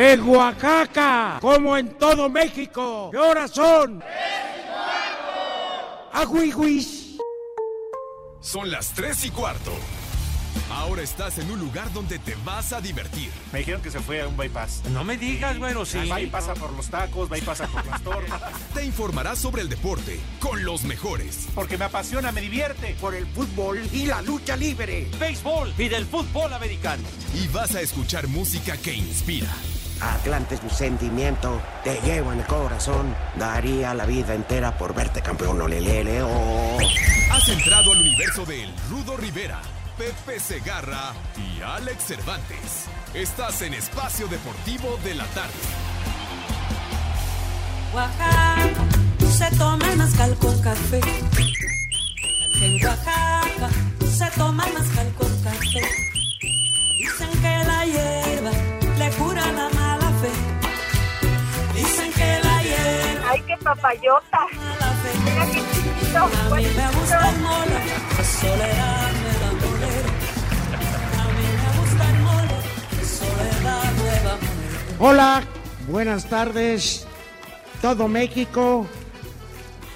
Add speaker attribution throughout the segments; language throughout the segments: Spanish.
Speaker 1: En Oaxaca, como en todo México. ¿Qué horas son? ¡Agüiguis!
Speaker 2: Son las 3 y cuarto. Ahora estás en un lugar donde te vas a divertir.
Speaker 3: Me dijeron que se fue a un bypass.
Speaker 4: No me digas, bueno, sí.
Speaker 3: Va y pasa por los tacos, va y pasa por las tortas.
Speaker 2: Te informarás sobre el deporte con los mejores.
Speaker 3: Porque me apasiona, me divierte.
Speaker 1: Por el fútbol y la lucha libre.
Speaker 4: Béisbol y del fútbol americano.
Speaker 2: Y vas a escuchar música que inspira.
Speaker 1: Atlante es mi sentimiento, te llevo en el corazón. Daría la vida entera por verte campeón, olelele, oh.
Speaker 2: Has entrado al universo de El Rudo Rivera, Pepe Segarra y Alex Cervantes. Estás en Espacio Deportivo de la Tarde.
Speaker 5: Oaxaca, se toma el mezcal con café. En Oaxaca, se toma el mezcal con café. Dicen que la hierba le cura la mala fe. Dicen que la hierba
Speaker 6: ¡Ay, qué papayota!
Speaker 5: mala fe.
Speaker 6: Mira qué chiquito.
Speaker 5: A mí
Speaker 6: pues,
Speaker 5: me gusta el mole, la soledad me da moler. A mí me gusta el mole, la soledad me da moler.
Speaker 1: Hola, buenas tardes, todo México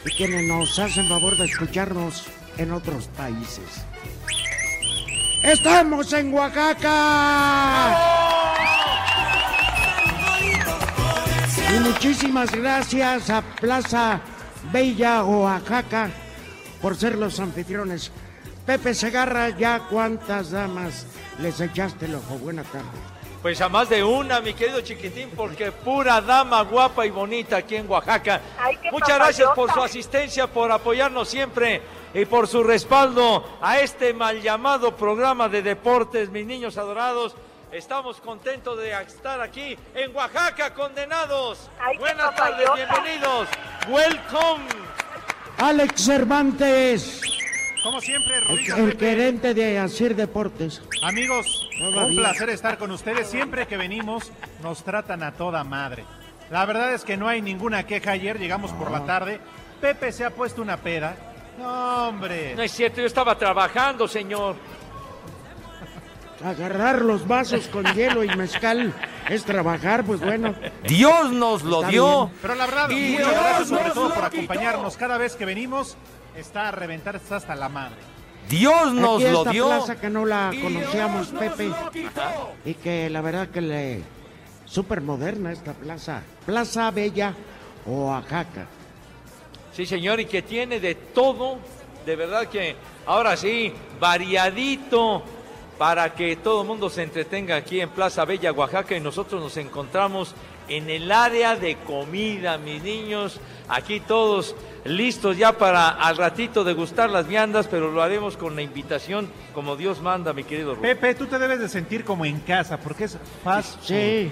Speaker 1: y quienes nos hacen favor de escucharnos en otros países. ¡Estamos en Oaxaca! Muchísimas gracias a Plaza Bella Oaxaca por ser los anfitriones. Pepe Segarra, ya cuántas damas les echaste el ojo. Buena tarde.
Speaker 4: Pues a más de una, mi querido chiquitín, porque pura dama guapa y bonita aquí en Oaxaca.
Speaker 6: Ay,
Speaker 4: Muchas gracias por su asistencia, por apoyarnos siempre y por su respaldo a este mal llamado programa de deportes, mis niños adorados. Estamos contentos de estar aquí en Oaxaca, condenados.
Speaker 6: Ay,
Speaker 4: Buenas tardes, bienvenidos. Welcome.
Speaker 1: Alex Cervantes,
Speaker 3: Como siempre,
Speaker 1: el,
Speaker 3: Rudito,
Speaker 1: el
Speaker 3: Pepe.
Speaker 1: gerente de Asir Deportes.
Speaker 3: Amigos,
Speaker 1: Todavía.
Speaker 3: un placer estar con ustedes. Siempre que venimos nos tratan a toda madre. La verdad es que no hay ninguna queja. Ayer llegamos por la tarde. Pepe se ha puesto una pera. No, hombre.
Speaker 4: No es cierto, yo estaba trabajando, señor.
Speaker 1: Agarrar los vasos con hielo y mezcal es trabajar, pues bueno.
Speaker 4: Dios nos lo
Speaker 1: Está
Speaker 4: dio.
Speaker 1: bien.
Speaker 3: Pero la verdad,
Speaker 4: Y
Speaker 3: muchas
Speaker 4: Dios
Speaker 3: gracias sobre todo por acompañarnos. Cada vez que venimos está a reventar está hasta la madre.
Speaker 4: Dios nos
Speaker 1: Aquí
Speaker 4: lo
Speaker 1: esta
Speaker 4: dio.
Speaker 1: plaza que no la conocíamos, Pepe, y que la verdad que le... Súper moderna esta plaza. Plaza Bella, Oaxaca.
Speaker 4: Sí, señor, y que tiene de todo, de verdad que ahora sí, variadito para que todo el mundo se entretenga aquí en Plaza Bella, Oaxaca, y nosotros nos encontramos en el área de comida, mis niños, aquí todos listos ya para al ratito degustar las viandas, pero lo haremos con la invitación como Dios manda, mi querido Rubén.
Speaker 3: Pepe, tú te debes de sentir como en casa, porque es fast food,
Speaker 1: Sí.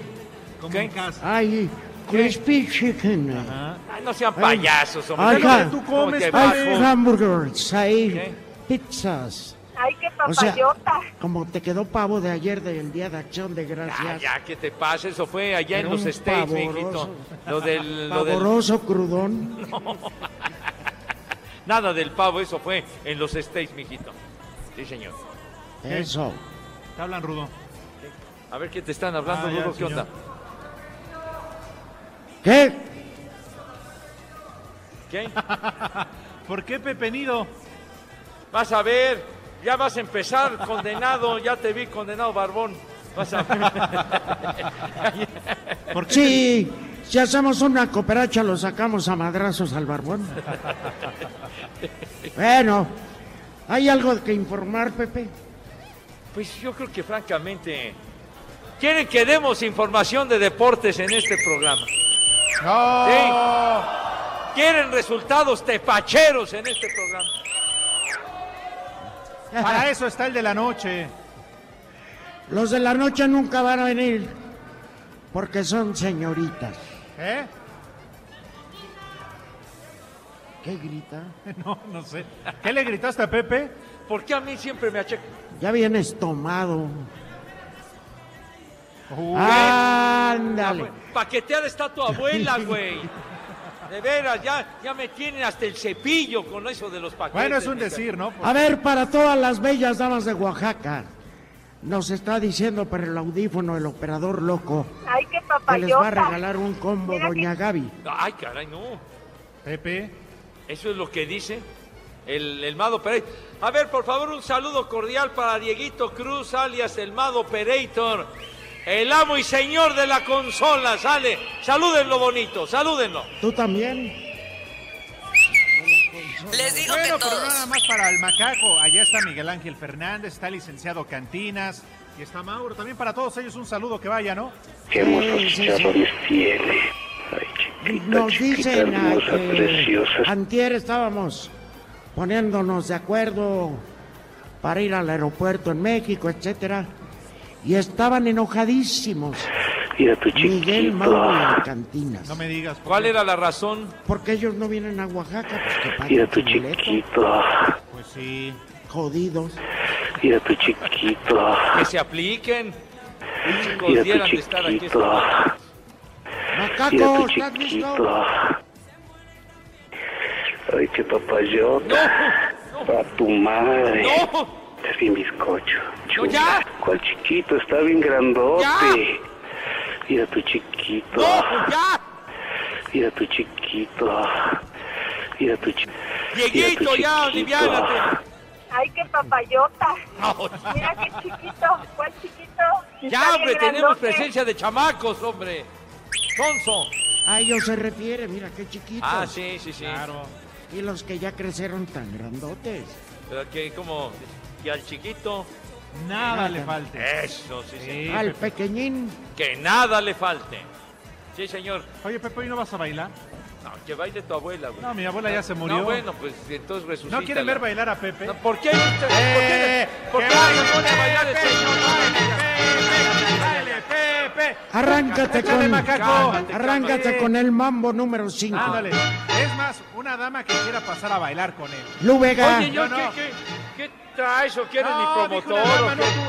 Speaker 3: como
Speaker 4: ¿Qué?
Speaker 3: en casa.
Speaker 1: Ay, crispy chicken.
Speaker 3: Ajá.
Speaker 4: Ay, no sean payasos, hombre.
Speaker 1: Ay,
Speaker 4: ¿Qué
Speaker 3: tú comes?
Speaker 1: Hay hamburgers, hay
Speaker 4: ¿Qué?
Speaker 1: pizzas.
Speaker 6: ¡Ay, qué
Speaker 1: O sea,
Speaker 6: papayota!
Speaker 1: como te quedó pavo de ayer del Día de Acción de Gracias.
Speaker 4: ya, ¿qué te pasa? Eso fue allá en los States, mijito. Lo del, lo del-
Speaker 1: crudón.
Speaker 4: Nada del pavo, eso fue en los States, mijito. Sí, señor.
Speaker 1: Eso.
Speaker 3: Te hablan rudo.
Speaker 4: A ver qué te están hablando,
Speaker 3: Ah, ya,
Speaker 4: Rudo, ¿qué
Speaker 3: señor.
Speaker 4: onda?
Speaker 1: ¿Qué?
Speaker 4: ¿Qué?
Speaker 3: ¿Por qué Pepe Nido?
Speaker 4: Vas a ver, ya vas a empezar, condenado, ya te vi condenado, barbón. Vas a ver.
Speaker 3: ¿Por qué
Speaker 1: Sí, si hacemos una cooperacha lo sacamos a madrazos al barbón. Bueno, ¿hay algo que informar, Pepe?
Speaker 4: Pues yo creo que francamente... ¿Quieren que demos información de deportes en este programa?
Speaker 3: No.
Speaker 4: Sí. ¿Quieren resultados tepacheros en este programa?
Speaker 3: Para eso está el de la noche.
Speaker 1: Los de la noche nunca van a venir porque son señoritas.
Speaker 3: ¿Eh?
Speaker 1: ¿Qué grita?
Speaker 3: No, no sé. ¿Qué le gritaste a Pepe?
Speaker 4: ¿Por qué a mí siempre me acheca?
Speaker 1: Ya vienes tomado.
Speaker 3: Uy,
Speaker 1: Ándale.
Speaker 4: Paqueteada está tu abuela, güey. De veras, ya, ya me tienen hasta el cepillo con eso de los paquetes.
Speaker 3: bueno, es un decir, ¿no?
Speaker 1: A ver, para todas las bellas damas de Oaxaca, nos está diciendo por el audífono el operador loco
Speaker 6: ¡Ay, qué
Speaker 1: que que les va a regalar un combo
Speaker 6: Mira que-
Speaker 1: Doña Gaby.
Speaker 4: Ay, caray, no.
Speaker 3: Pepe.
Speaker 4: Eso es lo que dice el, el Mado Pereira. A ver, por favor, un saludo cordial para Dieguito Cruz, alias el Mado Pereitor. El amo y señor de la consola, sale. Salúdenlo bonito, salúdenlo.
Speaker 1: ¿Tú también?
Speaker 7: Les digo
Speaker 3: Bueno,
Speaker 7: que
Speaker 3: pero
Speaker 7: todos.
Speaker 3: nada más para el macaco. Allá está Miguel Ángel Fernández, está el licenciado Cantinas y está Mauro. También para todos ellos un saludo que vaya, ¿no?
Speaker 8: Qué
Speaker 1: Sí,
Speaker 8: hermosos
Speaker 1: sí,
Speaker 8: tiene. Ay, chiquita,
Speaker 1: Nos
Speaker 8: chiquita,
Speaker 1: dicen
Speaker 8: hermosa,
Speaker 1: que
Speaker 8: preciosa.
Speaker 1: antier estábamos poniéndonos de acuerdo para ir al aeropuerto en México, etcétera, y estaban enojadísimos
Speaker 8: Mira tu
Speaker 1: Miguel, Mauro y el
Speaker 8: chiquito.
Speaker 1: Cantinas.
Speaker 3: No me digas. ¿por
Speaker 4: ¿Cuál era la razón?
Speaker 1: Porque ellos no vienen a Oaxaca, pues que
Speaker 8: Mira tu
Speaker 1: boleto.
Speaker 8: chiquito.
Speaker 3: Pues sí.
Speaker 1: Jodidos.
Speaker 8: Mira tu chiquito.
Speaker 4: Que se apliquen. Chicos,
Speaker 8: Mira tu
Speaker 4: dieran de estar aquí.
Speaker 8: chiquito.
Speaker 1: Macaco,
Speaker 8: Mira tu
Speaker 1: ¿estás listo?
Speaker 8: chiquito. Ay, qué papayota.
Speaker 4: No,
Speaker 8: Para tu madre.
Speaker 4: no.
Speaker 8: Es bien bizcocho.
Speaker 4: No, ya.
Speaker 8: ¿Cuál chiquito? Está bien grandote.
Speaker 4: Ya.
Speaker 8: Mira tu chiquito.
Speaker 4: No, ya.
Speaker 8: Mira tu chiquito. Mira tu chiquito.
Speaker 4: Dieguito, ya, aliviánate.
Speaker 6: Ay, qué papayota.
Speaker 4: No,
Speaker 6: Mira qué chiquito. ¿Cuál chiquito? Está
Speaker 4: Ya, hombre, tenemos
Speaker 6: grandote.
Speaker 4: presencia de chamacos, hombre. Sonso.
Speaker 1: A ellos se refiere, mira qué chiquitos.
Speaker 4: Ah, sí, sí, sí.
Speaker 3: Claro.
Speaker 1: Y los que ya crecieron tan grandotes.
Speaker 4: Pero que como... Y al chiquito...
Speaker 3: Nada le falte.
Speaker 4: Eso, sí, sí.
Speaker 3: Sí,
Speaker 1: Al pequeñín,
Speaker 4: Que nada le falte. Sí, señor.
Speaker 3: Oye, Pepe, ¿hoy no vas a bailar?
Speaker 4: No, que baile tu abuela, güey.
Speaker 3: No, mi abuela ya se murió.
Speaker 4: No, bueno, pues entonces resucita.
Speaker 3: ¿No quieren ver bailar a Pepe?
Speaker 4: No, ¿Por qué?
Speaker 3: Eh,
Speaker 4: ¿Por qué?
Speaker 3: que
Speaker 4: ¿Por qué se pone a bailar el
Speaker 3: Pepe,
Speaker 4: señor?
Speaker 3: Dale, Pepe.
Speaker 1: arráncate con,
Speaker 3: macaco.
Speaker 4: Cálmate,
Speaker 1: arráncate
Speaker 3: cálmate.
Speaker 1: con el mambo número 5.
Speaker 3: Ándale. Es más, una dama que quiera pasar a bailar con él.
Speaker 1: Lu Vega,
Speaker 4: Oye, yo,
Speaker 3: No,
Speaker 4: ¿qué,
Speaker 3: no.
Speaker 4: qué, qué traes o quieres mi
Speaker 3: dijo
Speaker 4: promotor? o
Speaker 3: no tú.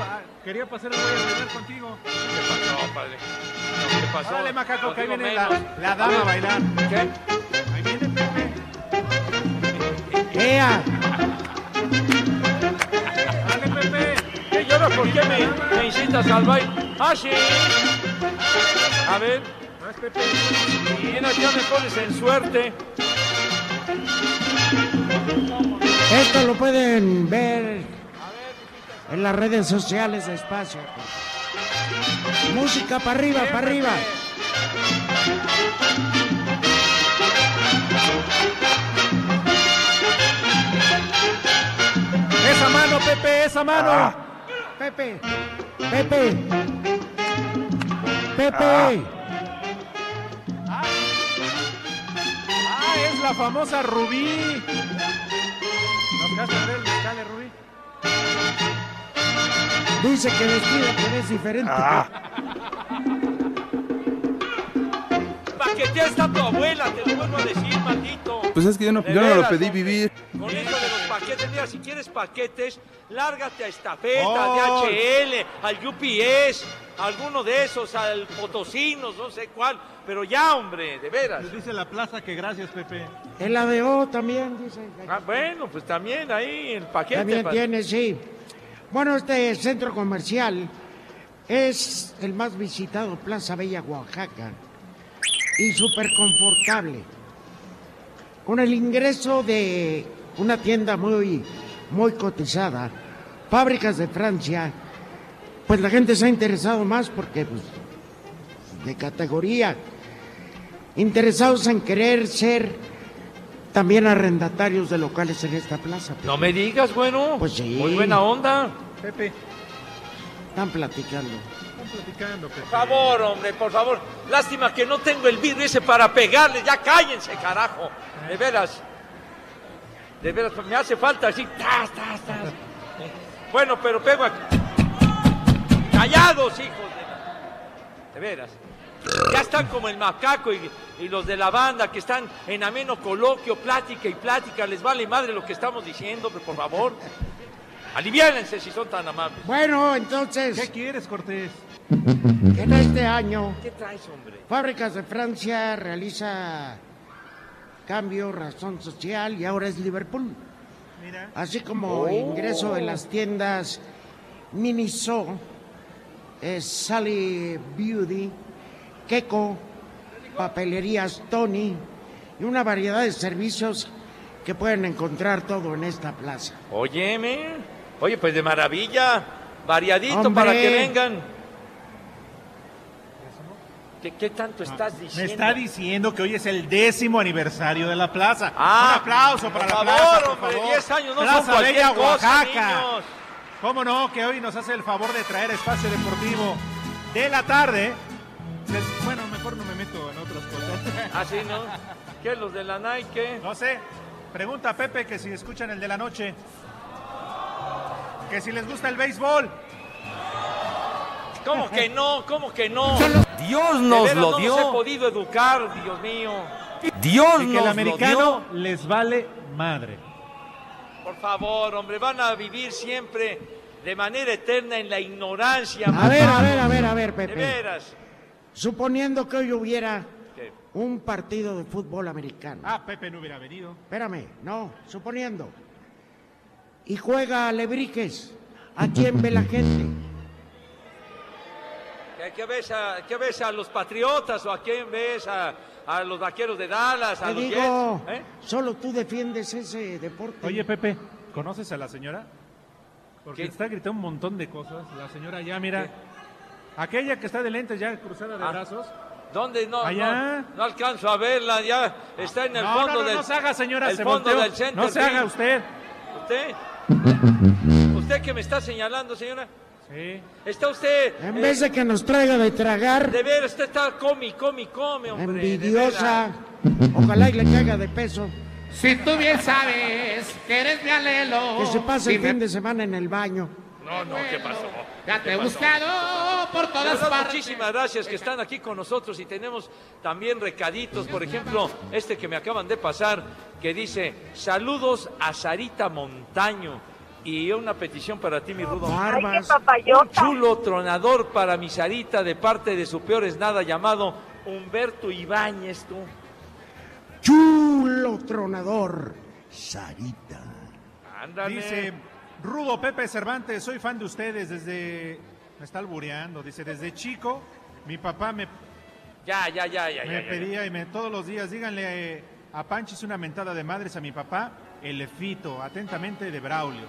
Speaker 3: Quería pasar el güey a bailar contigo.
Speaker 4: ¿Qué pasó, padre? No, ¿Qué pasó?
Speaker 3: Órale, macaco, que ahí viene la, la dama a bailar.
Speaker 4: ¿Qué?
Speaker 3: Ahí viene Pepe.
Speaker 1: Ea,
Speaker 3: Dale, Pepe.
Speaker 4: ¿Qué llora? ¿Por qué me, me incitas al baile? Ah, sí. A ver.
Speaker 3: Vas, Pepe.
Speaker 4: Y en ya me pones en suerte.
Speaker 1: Esto lo pueden ver en las redes sociales de Espacio. Música para arriba, para arriba.
Speaker 3: Esa mano, Pepe, esa mano.
Speaker 1: Pepe, Pepe, Pepe.
Speaker 3: Ah, es la famosa Rubí.
Speaker 1: Dice que vestido que es diferente.
Speaker 4: Paquetea está tu abuela, te lo vuelvo a decir, maldito.
Speaker 9: Pues es que yo no, yo no lo pedí
Speaker 4: hombre.
Speaker 9: vivir.
Speaker 4: Con eso de los paquetes, mira, si quieres paquetes, lárgate a Estafeta,
Speaker 3: Oh.
Speaker 4: DHL, al UPS, alguno de esos, al Potosinos, no sé cuál. Pero ya, hombre, de veras.
Speaker 3: Les dice la plaza que gracias, Pepe.
Speaker 1: El ADO también, dice.
Speaker 4: Ah, bueno, pues también ahí el paquete.
Speaker 1: También tiene, sí. Bueno, este centro comercial es el más visitado, Plaza Bella, Oaxaca. Y súper confortable. Con el ingreso de una tienda muy, muy cotizada, fábricas de Francia, pues la gente se ha interesado más porque, pues, de categoría, interesados en querer ser también arrendatarios de locales en esta plaza.
Speaker 4: No me digas, bueno.
Speaker 1: Pues sí.
Speaker 4: Muy buena onda.
Speaker 3: Pepe,
Speaker 1: Están platicando.
Speaker 3: están platicando, Pepe.
Speaker 4: Por favor, hombre, por favor. Lástima que no tengo el vidrio ese para pegarle. Ya cállense, carajo. De veras. De veras, me hace falta así. Tas, tas, tas. Bueno, pero pego aquí. Callados, hijos de... De veras. Ya están como el macaco y, y los de la banda que están en ameno coloquio, plática y plática. Les vale madre lo que estamos diciendo, pero por favor. Aliviánense si son tan amables.
Speaker 1: Bueno,
Speaker 3: ¿Qué
Speaker 1: entonces,
Speaker 3: quieres, Cortés?
Speaker 1: en este año,
Speaker 4: ¿Qué traes, hombre?
Speaker 1: Fábricas de Francia realiza cambio, razón social y ahora es Liverpool.
Speaker 3: Mira.
Speaker 1: Así como ingreso en las tiendas Miniso, eh, Sally Beauty Queco, papelerías Tony y una variedad de servicios que pueden encontrar todo en esta plaza.
Speaker 4: Óyeme. Oye, pues de maravilla. Variadito
Speaker 1: Hombre.
Speaker 4: para que vengan. ¿Qué, qué tanto estás
Speaker 3: Me
Speaker 4: diciendo?
Speaker 3: está diciendo que hoy es el décimo aniversario de la plaza.
Speaker 4: Ah,
Speaker 3: Un aplauso para
Speaker 4: por
Speaker 3: la
Speaker 4: favor,
Speaker 3: plaza, por
Speaker 4: hombre,
Speaker 3: favor.
Speaker 4: 10 años no
Speaker 3: plaza
Speaker 4: son
Speaker 3: Bella,
Speaker 4: cosa,
Speaker 3: Oaxaca.
Speaker 4: niños.
Speaker 3: ¿Cómo no? Que hoy nos hace el favor de traer espacio deportivo de la tarde. Les- bueno, mejor no me meto en otras cosas.
Speaker 4: ¿Ah, sí, no? ¿Qué, los de la Nike?
Speaker 3: No sé. Pregunta a Pepe que si escuchan el de la noche. Que si les gusta el béisbol.
Speaker 4: ¿Cómo que no? ¿Cómo que no?
Speaker 7: Dios
Speaker 4: De
Speaker 7: nos
Speaker 4: veras,
Speaker 7: lo
Speaker 4: no
Speaker 7: dio.
Speaker 4: Nos he podido educar, Dios mío.
Speaker 7: Dios
Speaker 3: Y que
Speaker 7: nos
Speaker 3: el
Speaker 7: lo
Speaker 3: americano
Speaker 7: dio.
Speaker 3: les vale madre.
Speaker 4: Por favor, hombre, van a vivir siempre de manera eterna en la ignorancia.
Speaker 1: A ver, a ver, a ver, a ver,
Speaker 4: De
Speaker 1: Pepe.
Speaker 4: veras.
Speaker 1: Suponiendo que hoy hubiera
Speaker 4: ¿Qué?
Speaker 1: un partido de fútbol americano.
Speaker 3: Ah, Pepe no hubiera venido.
Speaker 1: Espérame, no, suponiendo. Y juega Lebrijes. ¿A quién ve la gente?
Speaker 4: ¿Qué, qué ves a, qué ves a los patriotas o a quién ves a, a los vaqueros de Dallas, a
Speaker 1: Te
Speaker 4: los
Speaker 1: digo,
Speaker 4: Jets? ¿Eh?
Speaker 1: solo tú defiendes ese deporte.
Speaker 3: Oye, Pepe, ¿conoces a la señora? Porque
Speaker 4: ¿Qué?
Speaker 3: está gritando un montón de cosas. La señora ya, mira. Aquella que está de lentes ya cruzada de
Speaker 4: Ah.
Speaker 3: brazos.
Speaker 4: ¿Dónde? No,
Speaker 3: Allá.
Speaker 4: no, no alcanzo a verla, ya está en el
Speaker 3: no,
Speaker 4: fondo
Speaker 3: no, no,
Speaker 4: del
Speaker 3: no se haga, señora.
Speaker 4: el
Speaker 3: se
Speaker 4: fondo
Speaker 3: volteó.
Speaker 4: del center
Speaker 3: No se haga usted.
Speaker 4: ¿Usted? ¿Usted que me está señalando, señora?
Speaker 3: Sí.
Speaker 4: ¿Está usted?
Speaker 1: En
Speaker 4: eh,
Speaker 1: vez de que nos traiga de tragar,
Speaker 4: De ver, usted está come, come, come, hombre.
Speaker 1: envidiosa, ojalá y le caiga de peso,
Speaker 9: Si tú bien sabes que eres mi alelo.
Speaker 1: que se pase el fin de semana en el baño.
Speaker 4: No, no, ¿qué pasó?
Speaker 9: Ya te he buscado por todas
Speaker 4: verdad,
Speaker 9: partes.
Speaker 4: muchísimas gracias que están aquí con nosotros y tenemos también recaditos, por ejemplo, este que me acaban de pasar, que dice, saludos a Sarita Montaño y una petición para ti, mi rudo.
Speaker 6: Ay, qué.
Speaker 4: Un
Speaker 6: papayota.
Speaker 4: chulo tronador para mi Sarita de parte de su peor es nada llamado Humberto Ibáñez, tú.
Speaker 1: Chulo tronador, Sarita.
Speaker 4: Ándale.
Speaker 3: Dice Rudo Pepe Cervantes, soy fan de ustedes desde. Me está albureando. Dice, desde chico, mi papá me,
Speaker 4: Ya, ya, ya, ya.
Speaker 3: me
Speaker 4: ya, ya.
Speaker 3: pedía y me todos los días, díganle eh, a Panchis una mentada de madres a mi papá, el Efito, atentamente de Braulio.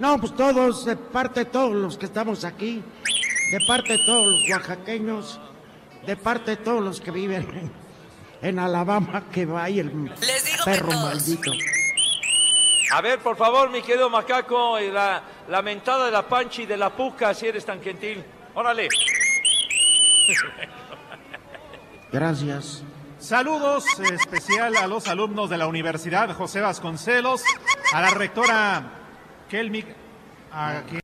Speaker 1: No, pues todos, de parte de todos los que estamos aquí, de parte de todos los oaxaqueños, de parte de todos los que viven en, en Alabama, que vaya el
Speaker 5: Les digo que
Speaker 1: perro
Speaker 5: todos.
Speaker 1: maldito.
Speaker 4: A ver, por favor, mi querido macaco, y la, la mentada de la panchi y de la puca, si eres tan gentil. Órale.
Speaker 1: Gracias.
Speaker 3: Saludos eh, especial a los alumnos de la Universidad José Vasconcelos, a la rectora Kelmic, a, quien-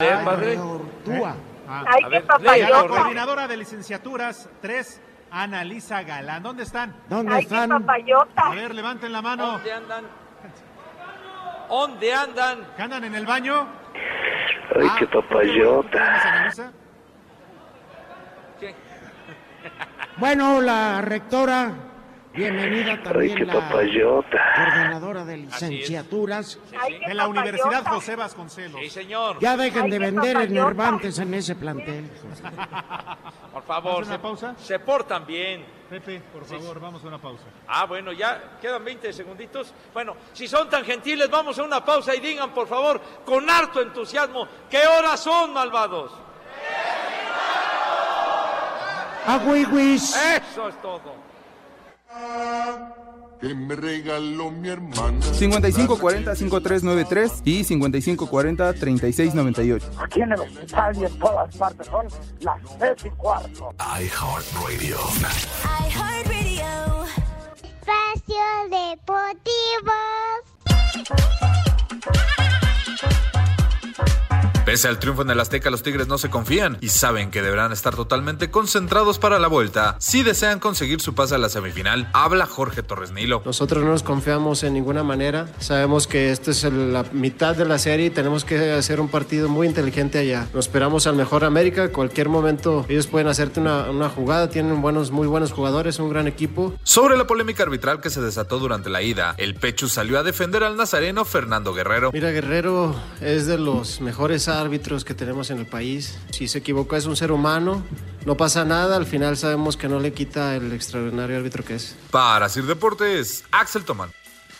Speaker 4: Eh,
Speaker 1: Ay,
Speaker 4: padre.
Speaker 1: Ortúa.
Speaker 3: a-
Speaker 6: Ay,
Speaker 4: A
Speaker 6: qué
Speaker 4: ver,
Speaker 3: y a la coordinadora de licenciaturas 3, Analisa Galán. ¿Dónde están?
Speaker 1: ¿Dónde
Speaker 6: Ay, qué
Speaker 1: están?
Speaker 3: A ver, levanten la mano.
Speaker 4: ¿Dónde andan? ¿Dónde andan?
Speaker 3: ¿Que andan en el baño?
Speaker 8: Ay,
Speaker 3: Ah,
Speaker 8: qué
Speaker 3: ¿tú
Speaker 8: papayota.
Speaker 1: Bueno, la rectora, bienvenida
Speaker 8: Ay,
Speaker 1: también
Speaker 8: qué
Speaker 1: la
Speaker 8: papayota.
Speaker 1: coordinadora de licenciaturas.
Speaker 6: Ay,
Speaker 3: De la Universidad. José Vasconcelos.
Speaker 4: Sí, señor.
Speaker 1: Ya dejen
Speaker 6: Ay,
Speaker 1: de vender
Speaker 6: papayota.
Speaker 1: enervantes en ese plantel.
Speaker 4: Por favor.
Speaker 3: ¿Hace una
Speaker 4: se-
Speaker 3: pausa?
Speaker 4: Se portan bien.
Speaker 3: Pepe, por favor, vamos a una pausa.
Speaker 4: Ah, bueno, ya quedan 20 segunditos. Bueno, si son tan gentiles, vamos a una pausa y digan, por favor, con harto entusiasmo, ¿qué horas son, malvados?
Speaker 1: Agüiwis.
Speaker 4: Eso es todo.
Speaker 10: Que me regaló mi hermana.
Speaker 11: 5540-5393 y 5540-3698.
Speaker 12: Aquí en el hospital y en todas partes son las tres y cuarto.
Speaker 2: iHeartRadio.
Speaker 5: iHeartRadio. Espacio Deportivo.
Speaker 13: Pese al triunfo en el Azteca, los Tigres no se confían y saben que deberán estar totalmente concentrados para la vuelta si desean conseguir su pase a la semifinal. Habla Jorge Torres Nilo.
Speaker 14: Nosotros no nos confiamos en ninguna manera. Sabemos que esta es la mitad de la serie y tenemos que hacer un partido muy inteligente allá. Nos esperamos al mejor América. Cualquier momento ellos pueden hacerte una, una jugada. Tienen buenos, muy buenos jugadores, un gran equipo.
Speaker 13: Sobre la polémica arbitral que se desató durante la ida, el Pechu salió a defender al nazareno Fernando Guerrero.
Speaker 14: Mira, Guerrero es de los mejores árbitros que tenemos en el país. Si se equivoca es un ser humano, no pasa nada, al final sabemos que no le quita el extraordinario árbitro que es.
Speaker 13: Para Sir Deportes, Axel Tomán.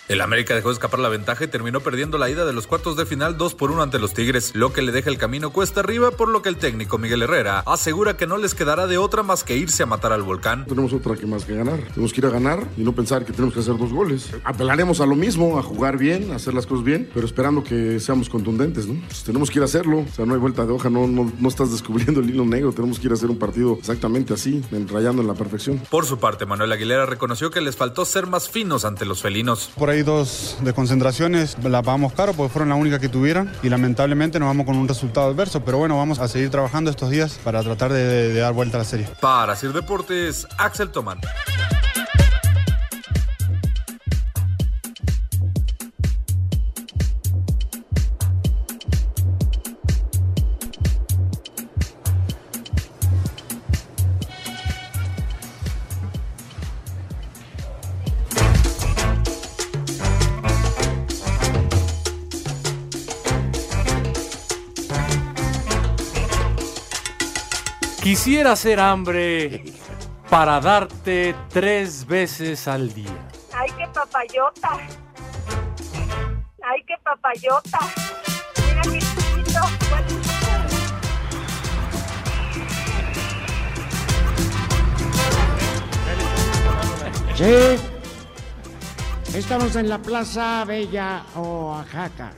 Speaker 13: El América dejó escapar la ventaja y terminó perdiendo la ida de los cuartos de final 2 por 1 ante los Tigres, lo que le deja el camino cuesta arriba, por lo que el técnico Miguel Herrera asegura que no les quedará de otra más que irse a matar al volcán.
Speaker 10: Tenemos otra que más que ganar. Tenemos que ir a ganar y no pensar que tenemos que hacer dos goles. Apelaremos a lo mismo, a jugar bien, a hacer las cosas bien, pero esperando que seamos contundentes, ¿no? Pues tenemos que ir a hacerlo. O sea, no hay vuelta de hoja, no, no, no estás descubriendo el hilo negro. Tenemos que ir a hacer un partido exactamente así, rayando en la perfección.
Speaker 13: Por su parte, Manuel Aguilera reconoció que les faltó ser más finos ante los felinos.
Speaker 7: Por ahí dos de concentraciones las pagamos caro porque fueron las únicas que tuvieron y lamentablemente nos vamos con un resultado adverso, pero bueno, vamos a seguir trabajando estos días para tratar de, dar vuelta a la serie.
Speaker 13: Para Sir Deportes, Axel Tomán.
Speaker 11: Quisiera hacer hambre para darte tres veces al día.
Speaker 6: Ay, qué papayota. Ay, qué papayota. Mira chiquito. ¿Cuál
Speaker 1: Sí. Estamos en la Plaza Bella, Oaxaca.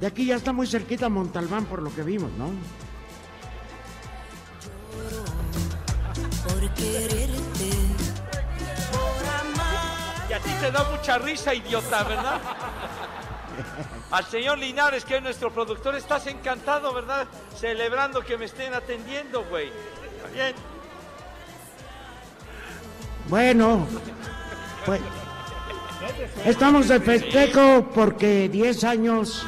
Speaker 1: De aquí ya está muy cerquita Montalbán por lo que vimos, ¿no?
Speaker 5: Quererte.
Speaker 4: Y a ti te da mucha risa, idiota, ¿verdad? Al señor Linares, que es nuestro productor, estás encantado, ¿verdad? Celebrando que me estén atendiendo, güey. ¿Está bien?
Speaker 1: Bueno, pues estamos de festejo porque 10 años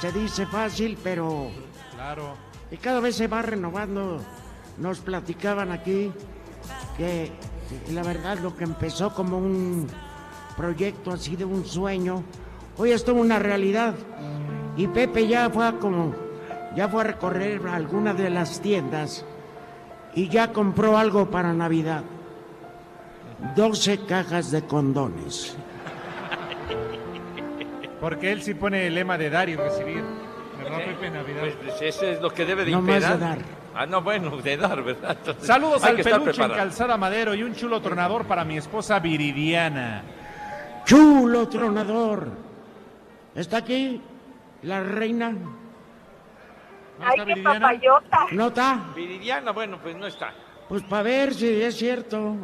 Speaker 1: se dice fácil, pero
Speaker 3: Claro.
Speaker 1: y cada vez se va renovando. Nos platicaban aquí que la verdad lo que empezó como un proyecto así de un sueño, hoy es toda una realidad. Y Pepe ya fue a como ya fue a recorrer algunas de las tiendas y ya compró algo para Navidad. 12 cajas de condones.
Speaker 3: Porque él sí pone el lema de dar y recibir. ¿Verdad, Pepe Navidad?
Speaker 4: Pues, pues, ese es lo que debe de
Speaker 1: No más de dar.
Speaker 4: Ah, no, bueno, de dar, ¿verdad? Entonces,
Speaker 3: Saludos al peluche en. Calzada Madero y un chulo tronador para mi esposa Viridiana.
Speaker 1: Chulo tronador. ¿Está aquí la reina?
Speaker 6: Ay, qué papayota.
Speaker 1: ¿No está?
Speaker 4: Viridiana, bueno, pues no está.
Speaker 1: Pues para ver si es cierto.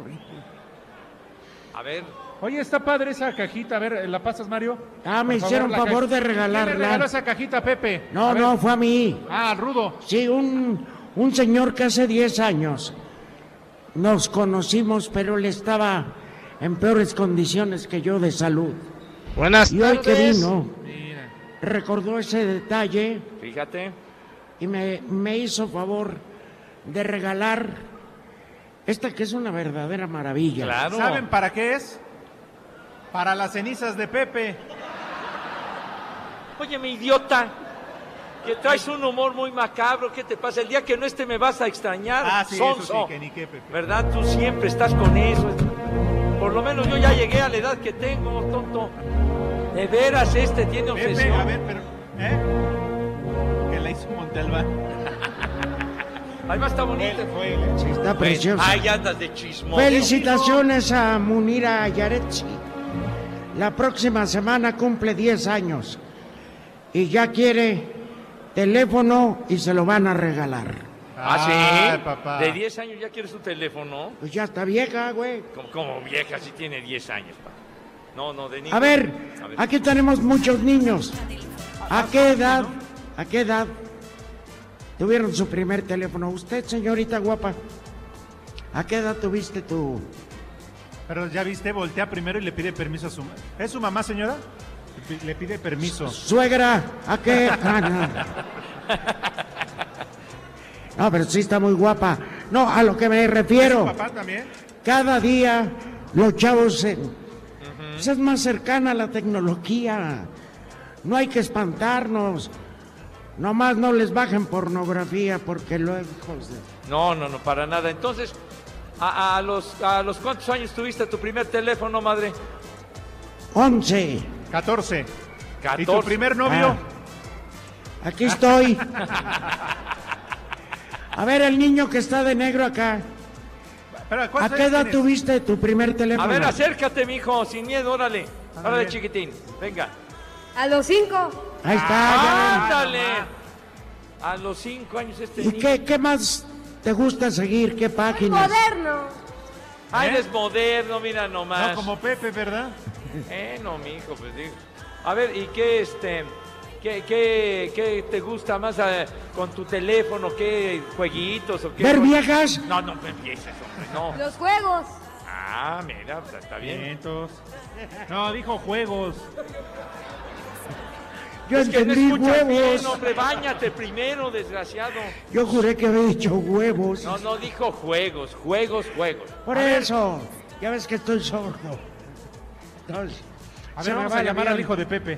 Speaker 4: A ver.
Speaker 3: Oye, está padre esa cajita. A ver, ¿la pasas, Mario?
Speaker 1: Ah, me
Speaker 3: Por
Speaker 1: hicieron favor de regalarla.
Speaker 3: ¿Quién le regaló esa cajita, Pepe?
Speaker 1: No, no, fue a mí.
Speaker 3: Ah, al Rudo.
Speaker 1: Sí, un, un señor que hace 10 años nos conocimos, pero él estaba en peores condiciones que yo de salud.
Speaker 11: Buenas
Speaker 1: Y hoy que
Speaker 11: tardes.
Speaker 1: vino, recordó ese detalle
Speaker 4: Fíjate.
Speaker 1: y me, me hizo favor de regalar esta que es una verdadera maravilla.
Speaker 4: Claro.
Speaker 3: ¿Saben para qué es? Para las cenizas de Pepe.
Speaker 4: Oye, mi idiota. Que traes un humor muy macabro. ¿Qué te pasa? El día que no esté me vas a extrañar.
Speaker 3: Ah, sí, eso sí, que ni qué, Pepe.
Speaker 4: ¿Verdad? Tú siempre estás con eso. Por lo menos yo ya llegué a la edad que tengo, tonto. De veras, este tiene
Speaker 3: Pepe,
Speaker 4: obsesión.
Speaker 3: a ver, pero... ¿Eh? Que la hizo Montalbán.
Speaker 4: Además está bonito.
Speaker 3: Fue,
Speaker 1: Sí, está preciosa.
Speaker 4: Ay, andas de chismoso.
Speaker 1: Felicitaciones a Munira Yaretsi. La próxima semana cumple 10 años y ya quiere teléfono y se lo van a regalar.
Speaker 4: ¿Ah, sí?
Speaker 3: Ay, papá.
Speaker 4: De 10 años ya quieres su teléfono.
Speaker 1: Pues ya está vieja, güey.
Speaker 4: Como, como vieja, si tiene 10 años. pa. No, no, de niño.
Speaker 1: A ver,
Speaker 4: A ver.
Speaker 1: aquí tenemos muchos niños. ¿A qué edad? ¿A qué edad tuvieron su primer teléfono? Usted, señorita guapa, ¿a qué edad tuviste tu
Speaker 3: Pero ya viste, voltea primero y le pide permiso a su... ¿Es su mamá, señora? Le pi- Le pide permiso.
Speaker 1: suegra? ¿A qué? Ah, no. No, pero sí está muy guapa. No, a lo que me
Speaker 3: ¿Su
Speaker 1: refiero.
Speaker 3: papá también?
Speaker 1: Cada día los chavos se- pues es más cercana a la tecnología. No hay que espantarnos. Nomás no les bajen pornografía porque luego, hijos de...
Speaker 4: No, no, no, para nada. Entonces, ¿a, a los, ¿a los cuántos años tuviste tu primer teléfono, madre?
Speaker 1: 11.
Speaker 3: 14. ¿Y tu
Speaker 4: 14.
Speaker 3: primer novio?
Speaker 1: Ah, aquí estoy. A ver, el niño que está de negro acá. ¿A
Speaker 3: ¿cuántos
Speaker 1: qué edad
Speaker 3: tienes?
Speaker 1: tuviste tu primer teléfono?
Speaker 4: A ver, acércate, mijo, sin miedo, órale. Órale,
Speaker 3: bien.
Speaker 4: chiquitín, venga.
Speaker 15: A los cinco.
Speaker 1: Ahí está. ya
Speaker 4: ¡Ándale! A los cinco años este.
Speaker 1: ¿Y
Speaker 4: niño.
Speaker 1: qué, qué más te gusta seguir? ¿Qué páginas?
Speaker 15: Moderno.
Speaker 4: Ah,
Speaker 3: ¿Eh?
Speaker 4: eres moderno, mira nomás.
Speaker 3: No, como Pepe, ¿verdad?
Speaker 4: Eh, no, mijo, pues digo. A ver, ¿y qué, este, qué, qué, qué te gusta más eh, con tu teléfono? ¿Qué jueguitos o qué?
Speaker 1: ¿Ver viejas?
Speaker 4: No, no me empieces, hombre, no.
Speaker 15: Los juegos.
Speaker 4: Ah, mira, pues, está bien.
Speaker 3: Vientos. No, dijo juegos.
Speaker 1: Yo
Speaker 4: es que no
Speaker 1: entendí huevos.
Speaker 4: bien, hombre, bañate primero, desgraciado.
Speaker 1: Yo juré que había dicho huevos.
Speaker 4: No, no dijo juegos, juegos, juegos.
Speaker 1: Por eso, ya ves que estoy sordo. Entonces,
Speaker 3: A ver, vamos
Speaker 1: va
Speaker 3: a
Speaker 1: la
Speaker 3: llamar al hijo de Pepe.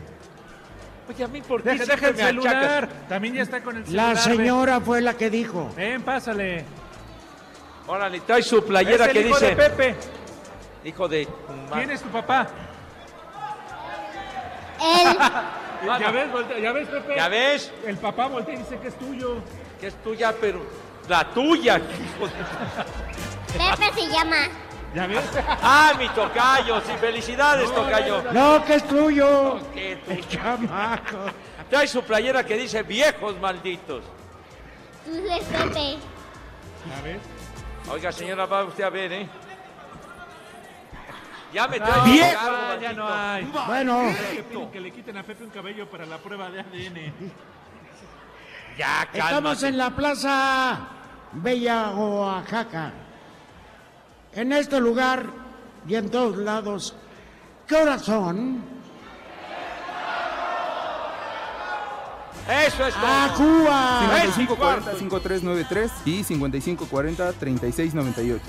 Speaker 4: Oye, a mí por qué
Speaker 3: Deja, deja el
Speaker 4: me achacas?
Speaker 3: celular. También ya está con el celular.
Speaker 1: La
Speaker 3: ven.
Speaker 1: señora fue la que dijo.
Speaker 3: Ven, pásale.
Speaker 4: Órale, trae su playera
Speaker 3: es el
Speaker 4: que
Speaker 3: hijo
Speaker 4: dice.
Speaker 3: de Pepe.
Speaker 4: Hijo de.
Speaker 3: ¿Quién es tu papá?
Speaker 15: Él.
Speaker 3: Ya ves, voltea- ya ves, Pepe.
Speaker 4: ¿Ya ves?
Speaker 3: El papá voltea y dice que es tuyo.
Speaker 4: Que es tuya, pero. La tuya, hijo de.
Speaker 15: Pepe se llama.
Speaker 3: ¿Ya ves?
Speaker 4: Ah, mi tocayo, sí, felicidades, tocayo.
Speaker 1: No, que es tuyo.
Speaker 4: ¿Qué tú?
Speaker 1: El chamaco.
Speaker 4: Trae su playera que dice viejos malditos.
Speaker 15: Tú eres Pepe.
Speaker 3: ¿Ya ves?
Speaker 4: Oiga, señora, va usted a ver, ¿eh? Ya me
Speaker 3: No, Ah, ya no hay.
Speaker 1: Bueno,
Speaker 3: Que le quiten a Pepe un cabello para la prueba de ADN.
Speaker 4: Ya,
Speaker 1: estamos
Speaker 4: cálmate.
Speaker 1: en la plaza Bella Oaxaca. En este lugar y en todos lados. ¿Qué horas son?
Speaker 4: Eso es todo.
Speaker 1: ¡A Cuba!
Speaker 16: 5540-5393 y 5540-3698.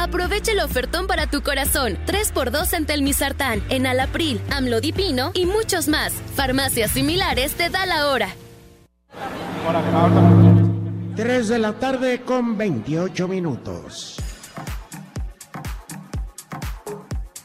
Speaker 17: Aprovecha el ofertón para tu corazón. 3x2 en Telmisartán, en Alapril, Amlodipino y muchos más. Farmacias similares te da la hora.
Speaker 1: 3 de la tarde con 28 minutos.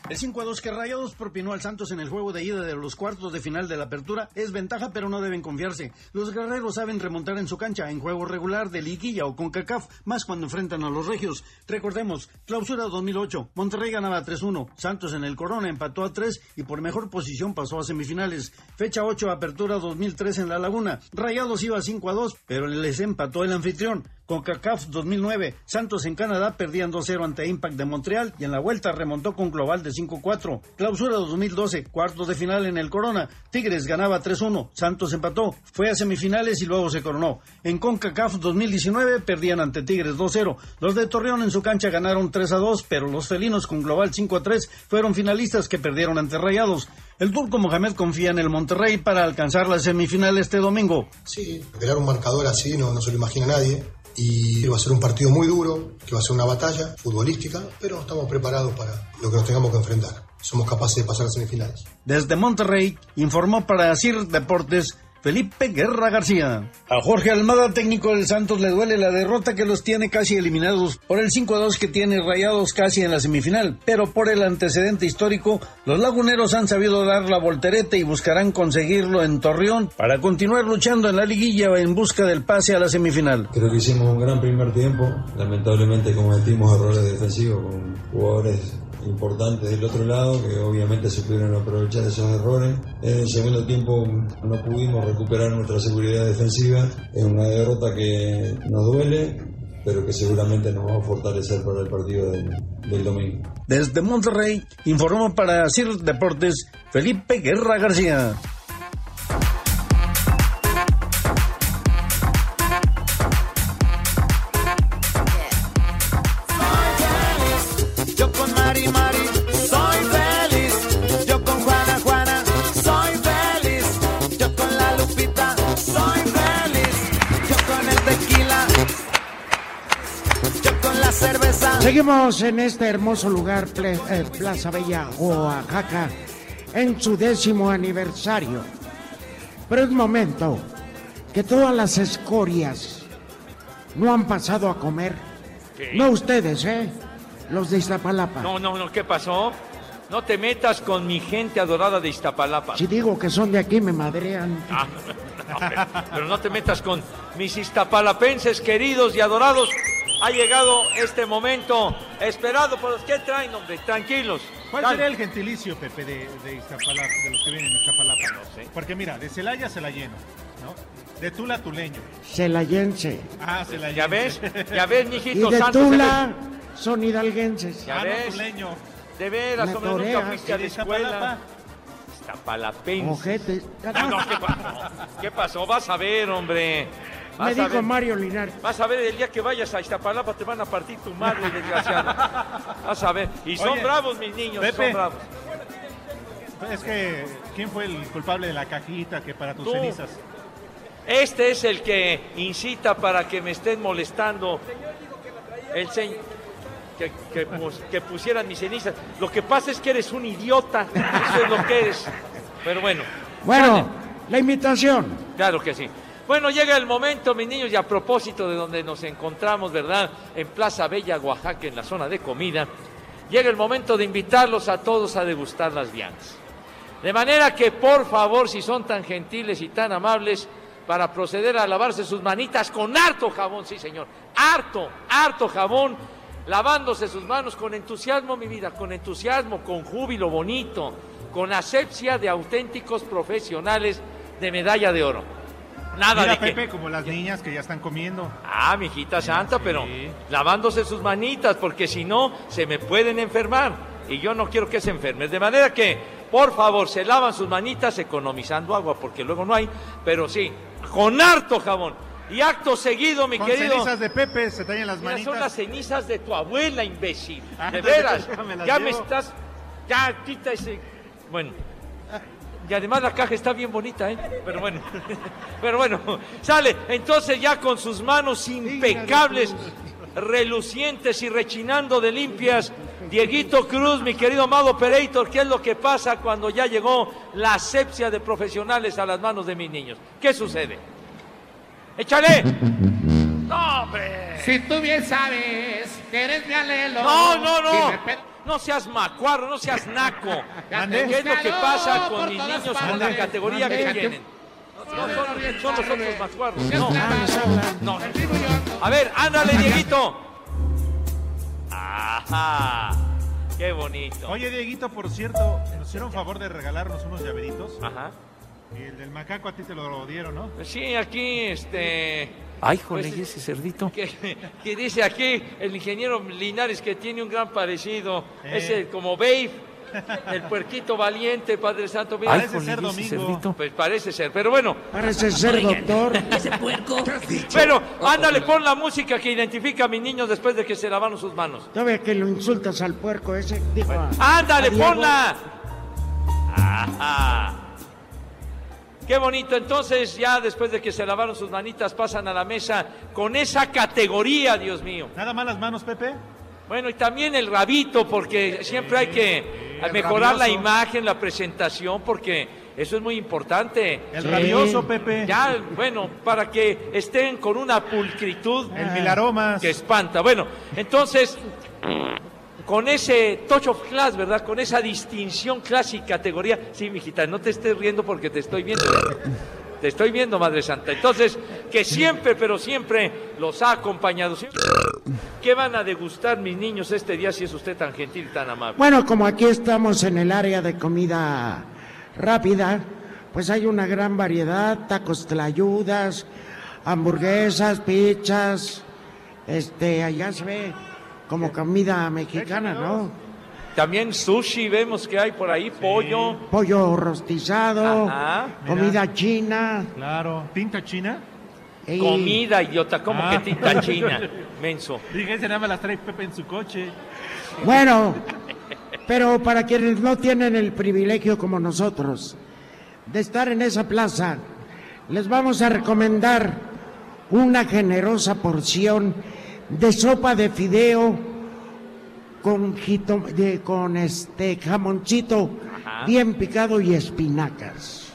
Speaker 18: El 5 a 2 que Rayados propinó al Santos en el juego de ida de los cuartos de final de la apertura es ventaja, pero no deben confiarse. Los guerreros saben remontar en su cancha en juego regular de liguilla o con CACAF, más cuando enfrentan a los regios. Recordemos, clausura 2008, Monterrey ganaba 3-1, Santos en el Corona empató a 3 y por mejor posición pasó a semifinales. Fecha 8, apertura 2003 en La Laguna. Rayados iba 5 a 2, pero les empató el anfitrión. Con CACAF 2009, Santos en Canadá perdían 2-0 ante Impact de Montreal y en la vuelta remontó con global de 5-4. Clausura 2012, cuartos de final en el Corona. Tigres ganaba 3-1, Santos empató, fue a semifinales y luego se coronó. En CONCACAF 2019 perdían ante Tigres 2-0. Los de Torreón en su cancha ganaron 3-2, pero los felinos con global 5-3 fueron finalistas que perdieron ante Rayados. El turco Mohamed confía en el Monterrey para alcanzar la semifinal este domingo.
Speaker 19: Sí, crear un marcador así no, no se lo imagina nadie. Y va a ser un partido muy duro, que va a ser una batalla futbolística, pero estamos preparados para lo que nos tengamos que enfrentar. Somos capaces de pasar a semifinales.
Speaker 18: Desde Monterrey informó para CIR Deportes Felipe Guerra García. A Jorge Almada, técnico del Santos, le duele la derrota que los tiene casi eliminados por el 5-2 que tiene rayados casi en la semifinal, pero por el antecedente histórico, los laguneros han sabido dar la voltereta y buscarán conseguirlo en Torreón para continuar luchando en la liguilla en busca del pase a la semifinal.
Speaker 20: Creo que hicimos un gran primer tiempo. Lamentablemente cometimos errores defensivos con jugadores importantes del otro lado que obviamente se pudieron aprovechar esos errores. En el segundo tiempo no pudimos recuperar nuestra seguridad defensiva. Es una derrota que nos duele, pero que seguramente nos va a fortalecer para el partido del, del domingo.
Speaker 18: Desde Monterrey informó para CIR Deportes Felipe Guerra García.
Speaker 1: Seguimos en este hermoso lugar, eh, Plaza Bella, Oaxaca, en su décimo aniversario. Pero es momento que todas las escorias no han pasado a comer.
Speaker 4: ¿Qué?
Speaker 1: No ustedes, ¿eh? Los de Iztapalapa.
Speaker 4: No, no, no, ¿qué pasó? No te metas con mi gente adorada de Iztapalapa.
Speaker 1: Si digo que son de aquí, me madrean.
Speaker 4: Ah, no, pero, pero no te metas con mis iztapalapenses queridos y adorados. Ha llegado este momento esperado por los que traen, hombre, tranquilos.
Speaker 3: ¿Cuál
Speaker 4: Dale.
Speaker 3: sería el gentilicio, Pepe, de, de Iztapalapa, de los que vienen en Iztapalapa? No sé. Porque mira, de Celaya se la lleno, ¿no? De Tula, tuleño.
Speaker 1: Celayense.
Speaker 3: Ah, se la
Speaker 4: Ya ves, ya ves, mijito
Speaker 1: Y de
Speaker 4: santo.
Speaker 1: Tula son hidalguenses.
Speaker 4: Ya
Speaker 3: Ah, no,
Speaker 4: ves.
Speaker 3: tuleño.
Speaker 4: De veras, hombre, nunca fuiste a la
Speaker 3: ¿De
Speaker 4: escuela. Iztapalapense.
Speaker 1: Ojete.
Speaker 4: Ah, no, ¿qué pasó? ¿Qué pasó? Vas a ver, hombre.
Speaker 1: Me
Speaker 4: Vas a
Speaker 1: dijo
Speaker 4: ver.
Speaker 1: Mario Linares.
Speaker 4: Vas a ver el día que vayas a Iztapalapa te van a partir tu madre, desgraciado. Vas a ver. Y son
Speaker 3: Oye,
Speaker 4: bravos, mis niños,
Speaker 3: Pepe.
Speaker 4: son bravos.
Speaker 3: Es que, ¿quién fue el culpable de la cajita que para tus
Speaker 4: Tú.
Speaker 3: cenizas?
Speaker 4: Este es el que incita para que me estén molestando. El señor. Que, que, pus- que pusieran mis cenizas. Lo que pasa es que eres un idiota. Eso es lo que eres. Pero bueno.
Speaker 1: Bueno, la invitación.
Speaker 4: Claro que sí. Bueno, llega el momento, mis niños, y a propósito de donde nos encontramos, ¿verdad? En Plaza Bella, Oaxaca, en la zona de comida, llega el momento de invitarlos a todos a degustar las viandas. De manera que, por favor, si son tan gentiles y tan amables, para proceder a lavarse sus manitas con harto jabón, sí, señor, harto, harto jabón, lavándose sus manos con entusiasmo, mi vida, con entusiasmo, con júbilo bonito, con asepsia de auténticos profesionales de medalla de oro. Nada
Speaker 3: Mira,
Speaker 4: de que-
Speaker 3: Pepe, como las niñas que ya están comiendo.
Speaker 4: Ah, mi hijita santa, pero lavándose sus manitas, porque si no, se me pueden enfermar. Y yo no quiero que se enfermen. De manera que, por favor, se lavan sus manitas economizando agua, porque luego no hay. Pero sí, con harto jabón. Y acto seguido, mi
Speaker 3: Con
Speaker 4: querido.
Speaker 3: cenizas de Pepe se tallan las manitas.
Speaker 4: son las cenizas de tu abuela, imbécil.
Speaker 3: Ah,
Speaker 4: De veras.
Speaker 3: ya me
Speaker 4: Ya me estás. Ya quita ese. Bueno. Y además la caja está bien bonita, ¿eh? Pero bueno. Pero bueno. Sale. Entonces ya con sus manos impecables, relucientes y rechinando de limpias. Dieguito Cruz, mi querido amado operator, ¿qué es lo que pasa cuando ya llegó la asepsia de profesionales a las manos de mis niños? ¿Qué sucede? ¡Échale! ¡No, hombre!
Speaker 21: Si tú bien sabes que eres mi alelo.
Speaker 4: No, no, no.
Speaker 21: Si
Speaker 4: No seas macuarro, no seas naco. ¿Qué es lo que pasa con mis niños con la categoría que tienen? No son, son los otros macuarros.
Speaker 21: Seas
Speaker 4: No. No. A ver, ándale, Dieguito. Ajá. Qué bonito.
Speaker 3: Oye, Dieguito, por cierto, nos hicieron favor de regalarnos unos llaveritos.
Speaker 4: Ajá.
Speaker 3: Y el del macaco a ti te lo dieron, ¿no?
Speaker 4: Sí, aquí, este.
Speaker 11: Ay, jole,
Speaker 4: pues,
Speaker 11: ¿y ese cerdito?
Speaker 4: que, que dice aquí el ingeniero Linares que tiene un gran parecido.
Speaker 3: Eh.
Speaker 4: Es el, como Babe, el puerquito valiente, Padre Santo. Mira.
Speaker 11: Ay, Parece jole, ser ¿y ese Domingo. cerdito?
Speaker 4: Pues parece ser, pero bueno.
Speaker 1: Parece ser doctor.
Speaker 4: Ese puerco. Pero ándale, pon la música que identifica a mis niños después de que se lavaron sus manos.
Speaker 1: Todavía que lo insultas al puerco ese. Dijo a-
Speaker 4: Ándale,
Speaker 1: a
Speaker 4: ponla. Ajá. Qué bonito. Entonces, ya después de que se lavaron sus manitas, pasan a la mesa con esa categoría, Dios mío.
Speaker 3: Nada más las manos, Pepe.
Speaker 4: Bueno, y también el rabito, porque siempre hay que mejorar la imagen, la presentación, porque eso es muy importante.
Speaker 3: El Sí. rabioso, Pepe.
Speaker 4: Ya, bueno, para que estén con una pulcritud.
Speaker 3: El milaromas.
Speaker 4: Que espanta. Bueno, entonces, con ese touch of class, ¿verdad? Con esa distinción, clase y categoría. Sí, mijita, no te estés riendo porque te estoy viendo. Te estoy viendo, Madre Santa. Entonces, que siempre, pero siempre los ha acompañado. ¿Qué van a degustar mis niños este día si es usted tan gentil y tan amable?
Speaker 1: Bueno, como aquí estamos en el área de comida rápida, pues hay una gran variedad, tacos tlayudas, hamburguesas, pizzas, este, allá se ve como comida mexicana, ¿no?
Speaker 4: También sushi, vemos que hay por ahí, pollo.
Speaker 1: Pollo rostizado,
Speaker 4: Ajá.
Speaker 1: comida china.
Speaker 3: Claro. ¿Tinta china?
Speaker 1: y-
Speaker 4: Comida, idiota, como
Speaker 3: Ah.
Speaker 4: que tinta china, menso.
Speaker 3: Dije, ese nada más las trae Pepe en su coche.
Speaker 1: Bueno, pero para quienes no tienen el privilegio como nosotros de estar en esa plaza, les vamos a recomendar una generosa porción de sopa de fideo con, jito- de- con este jamoncito
Speaker 4: Ajá.
Speaker 1: bien picado y espinacas.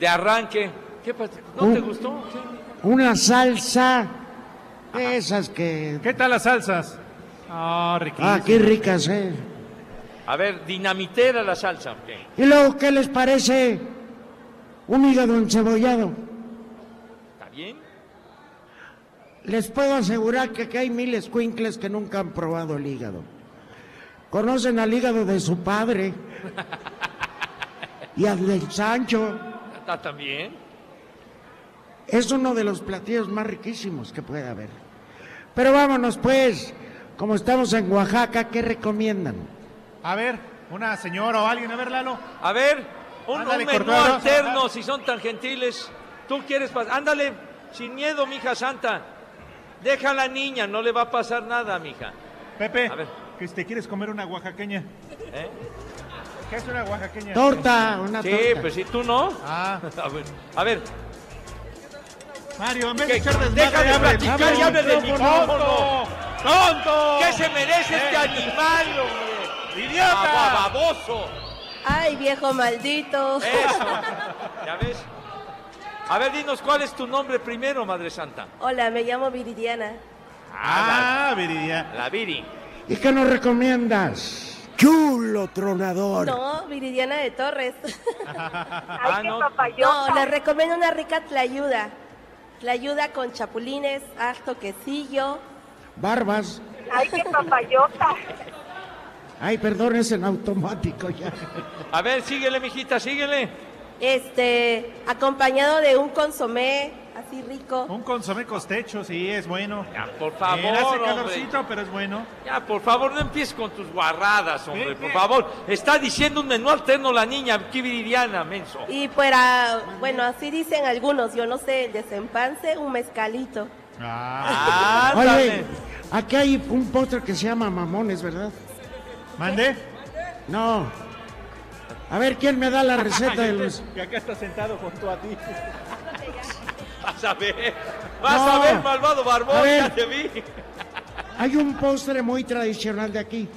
Speaker 4: De arranque, ¿Qué pasó? ¿No
Speaker 1: Un-
Speaker 4: te gustó? ¿Qué?
Speaker 1: Una salsa de esas que...
Speaker 3: ¿Qué tal las salsas? Ah, riquísimas.
Speaker 1: Ah, qué ricas, ¿eh?
Speaker 4: A ver, dinamitera la salsa. ok.
Speaker 1: Y luego, ¿qué les parece un hígado encebollado?
Speaker 4: ¿Está bien?
Speaker 1: Les puedo asegurar que aquí hay mil escuincles que nunca han probado el hígado. Conocen al hígado de su padre y al del Sancho.
Speaker 4: ¿Está también?
Speaker 1: Es uno de los platillos más riquísimos que puede haber. Pero vámonos pues, como estamos en Oaxaca, ¿qué recomiendan?
Speaker 3: A ver, una señora o alguien, a ver, Lalo.
Speaker 4: A ver, un,
Speaker 3: Ándale,
Speaker 4: un menú alterno, si son tan gentiles. Tú quieres pasar. Ándale, sin miedo, mija santa. Deja a la niña, no le va a pasar nada, mija.
Speaker 3: Pepe,
Speaker 4: A ver.
Speaker 3: que si te quieres comer una oaxaqueña.
Speaker 4: ¿Eh?
Speaker 3: ¿Qué es una oaxaqueña?
Speaker 1: Torta, una
Speaker 4: Sí,
Speaker 1: torta.
Speaker 4: pues si tú no.
Speaker 3: Ah.
Speaker 4: A ver, a ver.
Speaker 3: Mario, en vez de echar desmadre,
Speaker 4: de platicar y hable del
Speaker 3: micrófono. ¡Tonto!
Speaker 4: ¿Qué se merece este
Speaker 3: Eh.
Speaker 4: animal, hombre?
Speaker 3: ¡Idiota!
Speaker 4: Baboso.
Speaker 22: Ay, viejo maldito.
Speaker 4: Eso. ¿Ya ves? A ver, dinos cuál es tu nombre primero, Madre Santa.
Speaker 22: Hola, me llamo Viridiana.
Speaker 3: Ah, Viridia.
Speaker 4: La Viri.
Speaker 1: ¿Y qué nos recomiendas? Chulo tronador.
Speaker 22: No, Viridiana de Torres.
Speaker 4: Ah, no.
Speaker 22: No, les recomiendo una rica tlayuda. Tlayuda con chapulines, harto quesillo.
Speaker 1: Barbas.
Speaker 6: Ay, qué papayota.
Speaker 1: Ay, perdón, es en automático ya.
Speaker 4: A ver, síguele, mijita, síguele.
Speaker 22: Este, acompañado de un consomé así rico.
Speaker 3: Un consomé costecho, sí, es bueno.
Speaker 4: Ya, por favor,
Speaker 3: Eh, hace
Speaker 4: hombre.
Speaker 3: calorcito, pero es bueno.
Speaker 4: Ya, por favor, no empieces con tus guarradas, hombre,
Speaker 3: ¿Qué,
Speaker 4: por
Speaker 3: qué?
Speaker 4: favor. Está diciendo un menú alterno la niña, aquí viridiana, menso.
Speaker 22: Y para, bueno, así dicen algunos, yo no sé, el desempance, un mezcalito.
Speaker 3: Ah,
Speaker 1: Oye, aquí hay un postre que se llama mamones, ¿verdad?
Speaker 3: ¿Mande?
Speaker 1: No. A ver, ¿quién me da la receta de los...?
Speaker 3: Que acá está sentado junto a ti.
Speaker 4: Vas a ver, vas
Speaker 1: No.
Speaker 4: a ver, malvado barbón,
Speaker 1: A ver.
Speaker 4: ya te vi.
Speaker 1: Hay un postre muy tradicional de aquí.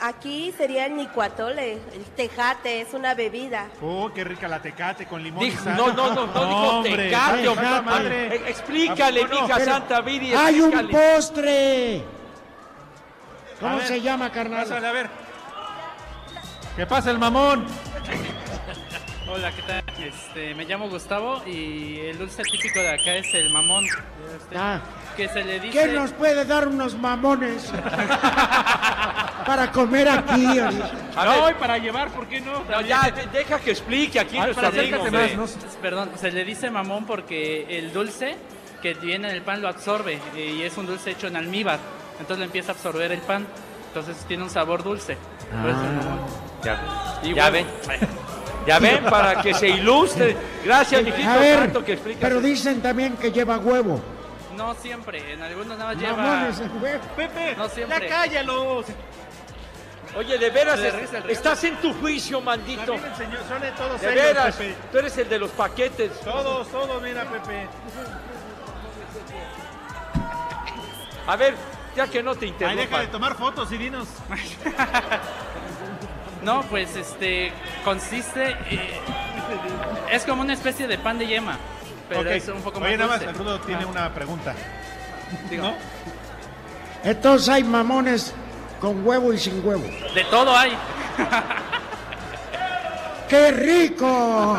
Speaker 22: Aquí sería el nicuatole, el tejate, es una bebida.
Speaker 3: Oh, qué rica la tecate con limón y sal.
Speaker 4: no, no, no, no dijo
Speaker 3: Hombre,
Speaker 4: tecate, hombre.
Speaker 3: madre.
Speaker 4: Explícale,
Speaker 3: ¿A poco no?
Speaker 4: mija
Speaker 3: Pero-
Speaker 4: santa, Viri,
Speaker 1: ¡Hay un postre! ¿Cómo
Speaker 3: ver,
Speaker 1: se llama, carnal?
Speaker 3: Pásale, a ver. ¿Qué pasa el mamón?
Speaker 23: Hola, ¿qué tal? Este, me llamo Gustavo y el dulce típico de acá es el mamón. Este,
Speaker 1: Ah.
Speaker 23: Que se le dice...
Speaker 1: ¿Quién nos puede dar unos mamones para comer aquí?
Speaker 4: A
Speaker 23: no, y para llevar, ¿por qué no?
Speaker 4: No, ya, de- deja que explique aquí nuestro amigo,
Speaker 23: acércate
Speaker 4: hombre.
Speaker 23: más, ¿no? Perdón, se le dice mamón porque el dulce que viene en el pan lo absorbe y es un dulce hecho en almíbar. Entonces le empieza a absorber el pan. Entonces tiene un sabor dulce. Por eso es mamón.
Speaker 4: Ya,
Speaker 23: Y
Speaker 4: ya ven. Ya ven, para que se ilustre. Gracias, mijito,
Speaker 1: A ver,
Speaker 4: tanto que explicas.
Speaker 1: pero dicen también que lleva huevo.
Speaker 23: No siempre, en algunos nada más lleva...
Speaker 1: Mamones.
Speaker 3: Pepe,
Speaker 23: No siempre.
Speaker 3: ya cállalos.
Speaker 4: Oye, de veras, estás en tu juicio, maldito.
Speaker 3: Miren, señor, son de todos
Speaker 4: De
Speaker 3: ellos,
Speaker 4: veras,
Speaker 3: Pepe.
Speaker 4: tú eres el de los paquetes.
Speaker 3: Todos, todos, mira, Pepe.
Speaker 4: A ver, ya que no te
Speaker 3: Ay, deja
Speaker 4: interrumpa.
Speaker 3: de tomar fotos y dinos.
Speaker 23: No, pues este consiste eh, es como una especie de pan de yema, pero es un poco más
Speaker 3: Oye, nada más,
Speaker 23: dulce.
Speaker 3: el Rudo tiene
Speaker 23: Ah,
Speaker 3: una pregunta.
Speaker 23: digo,
Speaker 3: ¿No?
Speaker 1: Entonces hay mamones con huevo y sin huevo.
Speaker 23: De todo hay.
Speaker 1: ¡Qué rico!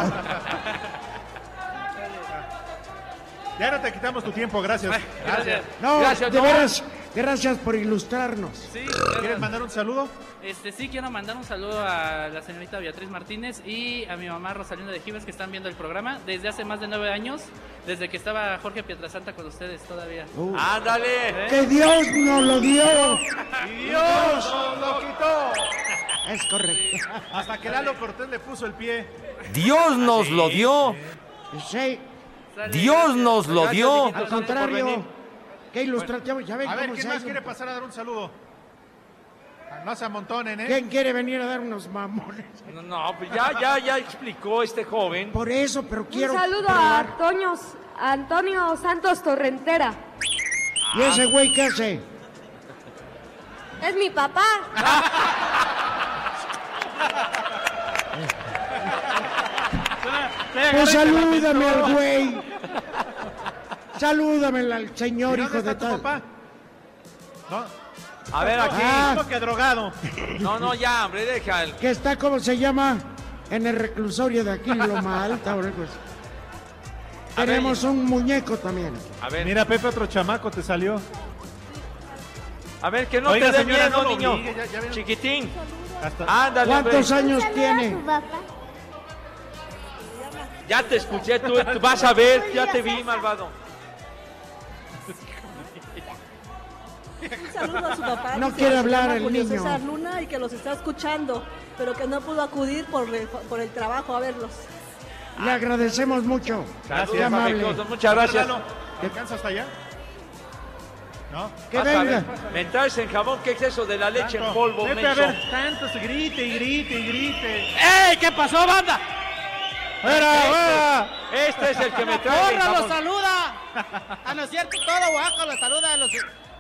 Speaker 3: Ya no te quitamos tu tiempo, gracias.
Speaker 23: Gracias.
Speaker 1: No,
Speaker 23: Gracias,
Speaker 1: de veras, gracias por ilustrarnos.
Speaker 23: Sí,
Speaker 3: ¿Quieres mandar un saludo?
Speaker 23: Este sí quiero mandar un saludo a la señorita Beatriz Martínez y a mi mamá Rosalinda de Gives que están viendo el programa desde hace más de nueve años, desde que estaba Jorge Pietrasanta con ustedes todavía.
Speaker 1: Uh,
Speaker 4: ¡Ándale!
Speaker 1: ¡Que Dios nos lo dio!
Speaker 3: ¡Y Dios nos lo quitó!
Speaker 1: Es correcto.
Speaker 3: Hasta que Lalo Cortés le puso el pie.
Speaker 24: Dios nos lo dio.
Speaker 1: Sí,
Speaker 24: Dios nos lo dio.
Speaker 1: al contrario. Qué ilustrativo. Ya ven
Speaker 3: A ver,
Speaker 1: cómo
Speaker 3: ¿quién más quiere pasar a dar un saludo? No se amontonen, ¿eh?
Speaker 1: ¿Quién quiere venir a dar unos mamones?
Speaker 4: No, no, pues ya, ya, ya explicó este joven.
Speaker 1: Por eso, pero quiero
Speaker 15: Un saludo a Antonio, a Antonio Santos Torrentera.
Speaker 1: ¿Y ese güey qué hace?
Speaker 15: Es mi papá.
Speaker 1: Pues salúdame al güey. Salúdame al señor
Speaker 3: ¿Y
Speaker 1: hijo de tal.
Speaker 3: papá? No.
Speaker 4: A ver, aquí.
Speaker 1: Ah.
Speaker 3: ¿Cómo que drogado?
Speaker 4: No, no, ya, hombre, deja el...
Speaker 1: Que está, ¿cómo se llama? En el reclusorio de aquí, en Loma Alta. pues.
Speaker 4: Ver,
Speaker 1: Tenemos un muñeco también.
Speaker 4: A ver,
Speaker 3: Mira, Pepe, otro chamaco te salió.
Speaker 4: a ver, que no
Speaker 3: Oiga,
Speaker 4: te dé miedo,
Speaker 3: no lo
Speaker 4: niño.
Speaker 3: obligue, ya- ya vieron.
Speaker 4: Chiquitín.
Speaker 3: Hasta-
Speaker 4: Ándale, hombre.
Speaker 1: ¿Cuántos años tiene?
Speaker 4: Ya te escuché, tú, tú vas a ver, ya te vi, malvado.
Speaker 25: Un saludo a su papá.
Speaker 1: No quiere hablar el
Speaker 25: Julio
Speaker 1: niño.
Speaker 25: César Luna y que los está escuchando, pero que no pudo acudir por el, por el trabajo a verlos.
Speaker 1: Le agradecemos mucho. Qué amable.
Speaker 4: muchas gracias.
Speaker 3: ¿Te alcanza hasta allá? ¿No?
Speaker 1: Que
Speaker 4: Vas a
Speaker 1: venga.
Speaker 4: ver, Me traes en jabón, ¿qué es eso de la leche en polvo, menso?
Speaker 3: a ver, tanto se grite y grite y grite.
Speaker 26: ¡Ey! ¿Qué pasó, banda?
Speaker 3: ¡Fuera, fuera!
Speaker 4: Este es el que me trae en
Speaker 26: ¡Porra los saluda! Ah, no es cierto, todo Oaxaca los saluda. Los,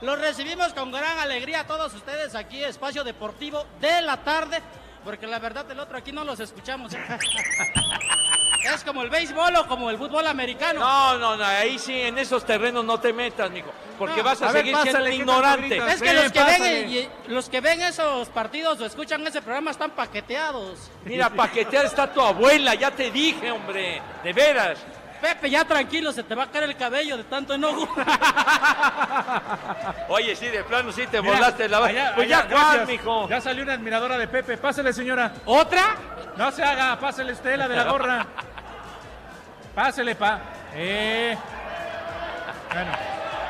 Speaker 26: los recibimos con gran alegría a todos ustedes aquí, Espacio Deportivo de la tarde, porque la verdad el otro aquí no los escuchamos. ¿eh? Es como el béisbol o como el fútbol americano.
Speaker 4: No, no, no, ahí sí, en esos terrenos no te metas, mijo, porque
Speaker 26: No,
Speaker 4: vas a,
Speaker 3: a ver,
Speaker 4: seguir siendo
Speaker 3: pásale,
Speaker 4: un
Speaker 3: ¿qué tanto
Speaker 4: ignorante.
Speaker 26: Es que los que, ven, y- los que ven esos partidos o escuchan ese programa están paqueteados.
Speaker 4: Mira, paquetear está tu abuela, ya te dije, hombre, de veras.
Speaker 26: Pepe, ya tranquilo, se te va a caer el cabello de tanto enojo.
Speaker 4: Oye, sí, de plano sí te
Speaker 3: Mira,
Speaker 4: volaste la
Speaker 3: allá,
Speaker 4: Pues
Speaker 3: allá,
Speaker 4: ya, ¿cuál, mijo?
Speaker 3: Ya salió una admiradora de Pepe. Pásale, señora.
Speaker 26: ¿Otra?
Speaker 3: No se haga, pásale usted la de la gorra. Pásele, pa. Eh. Bueno.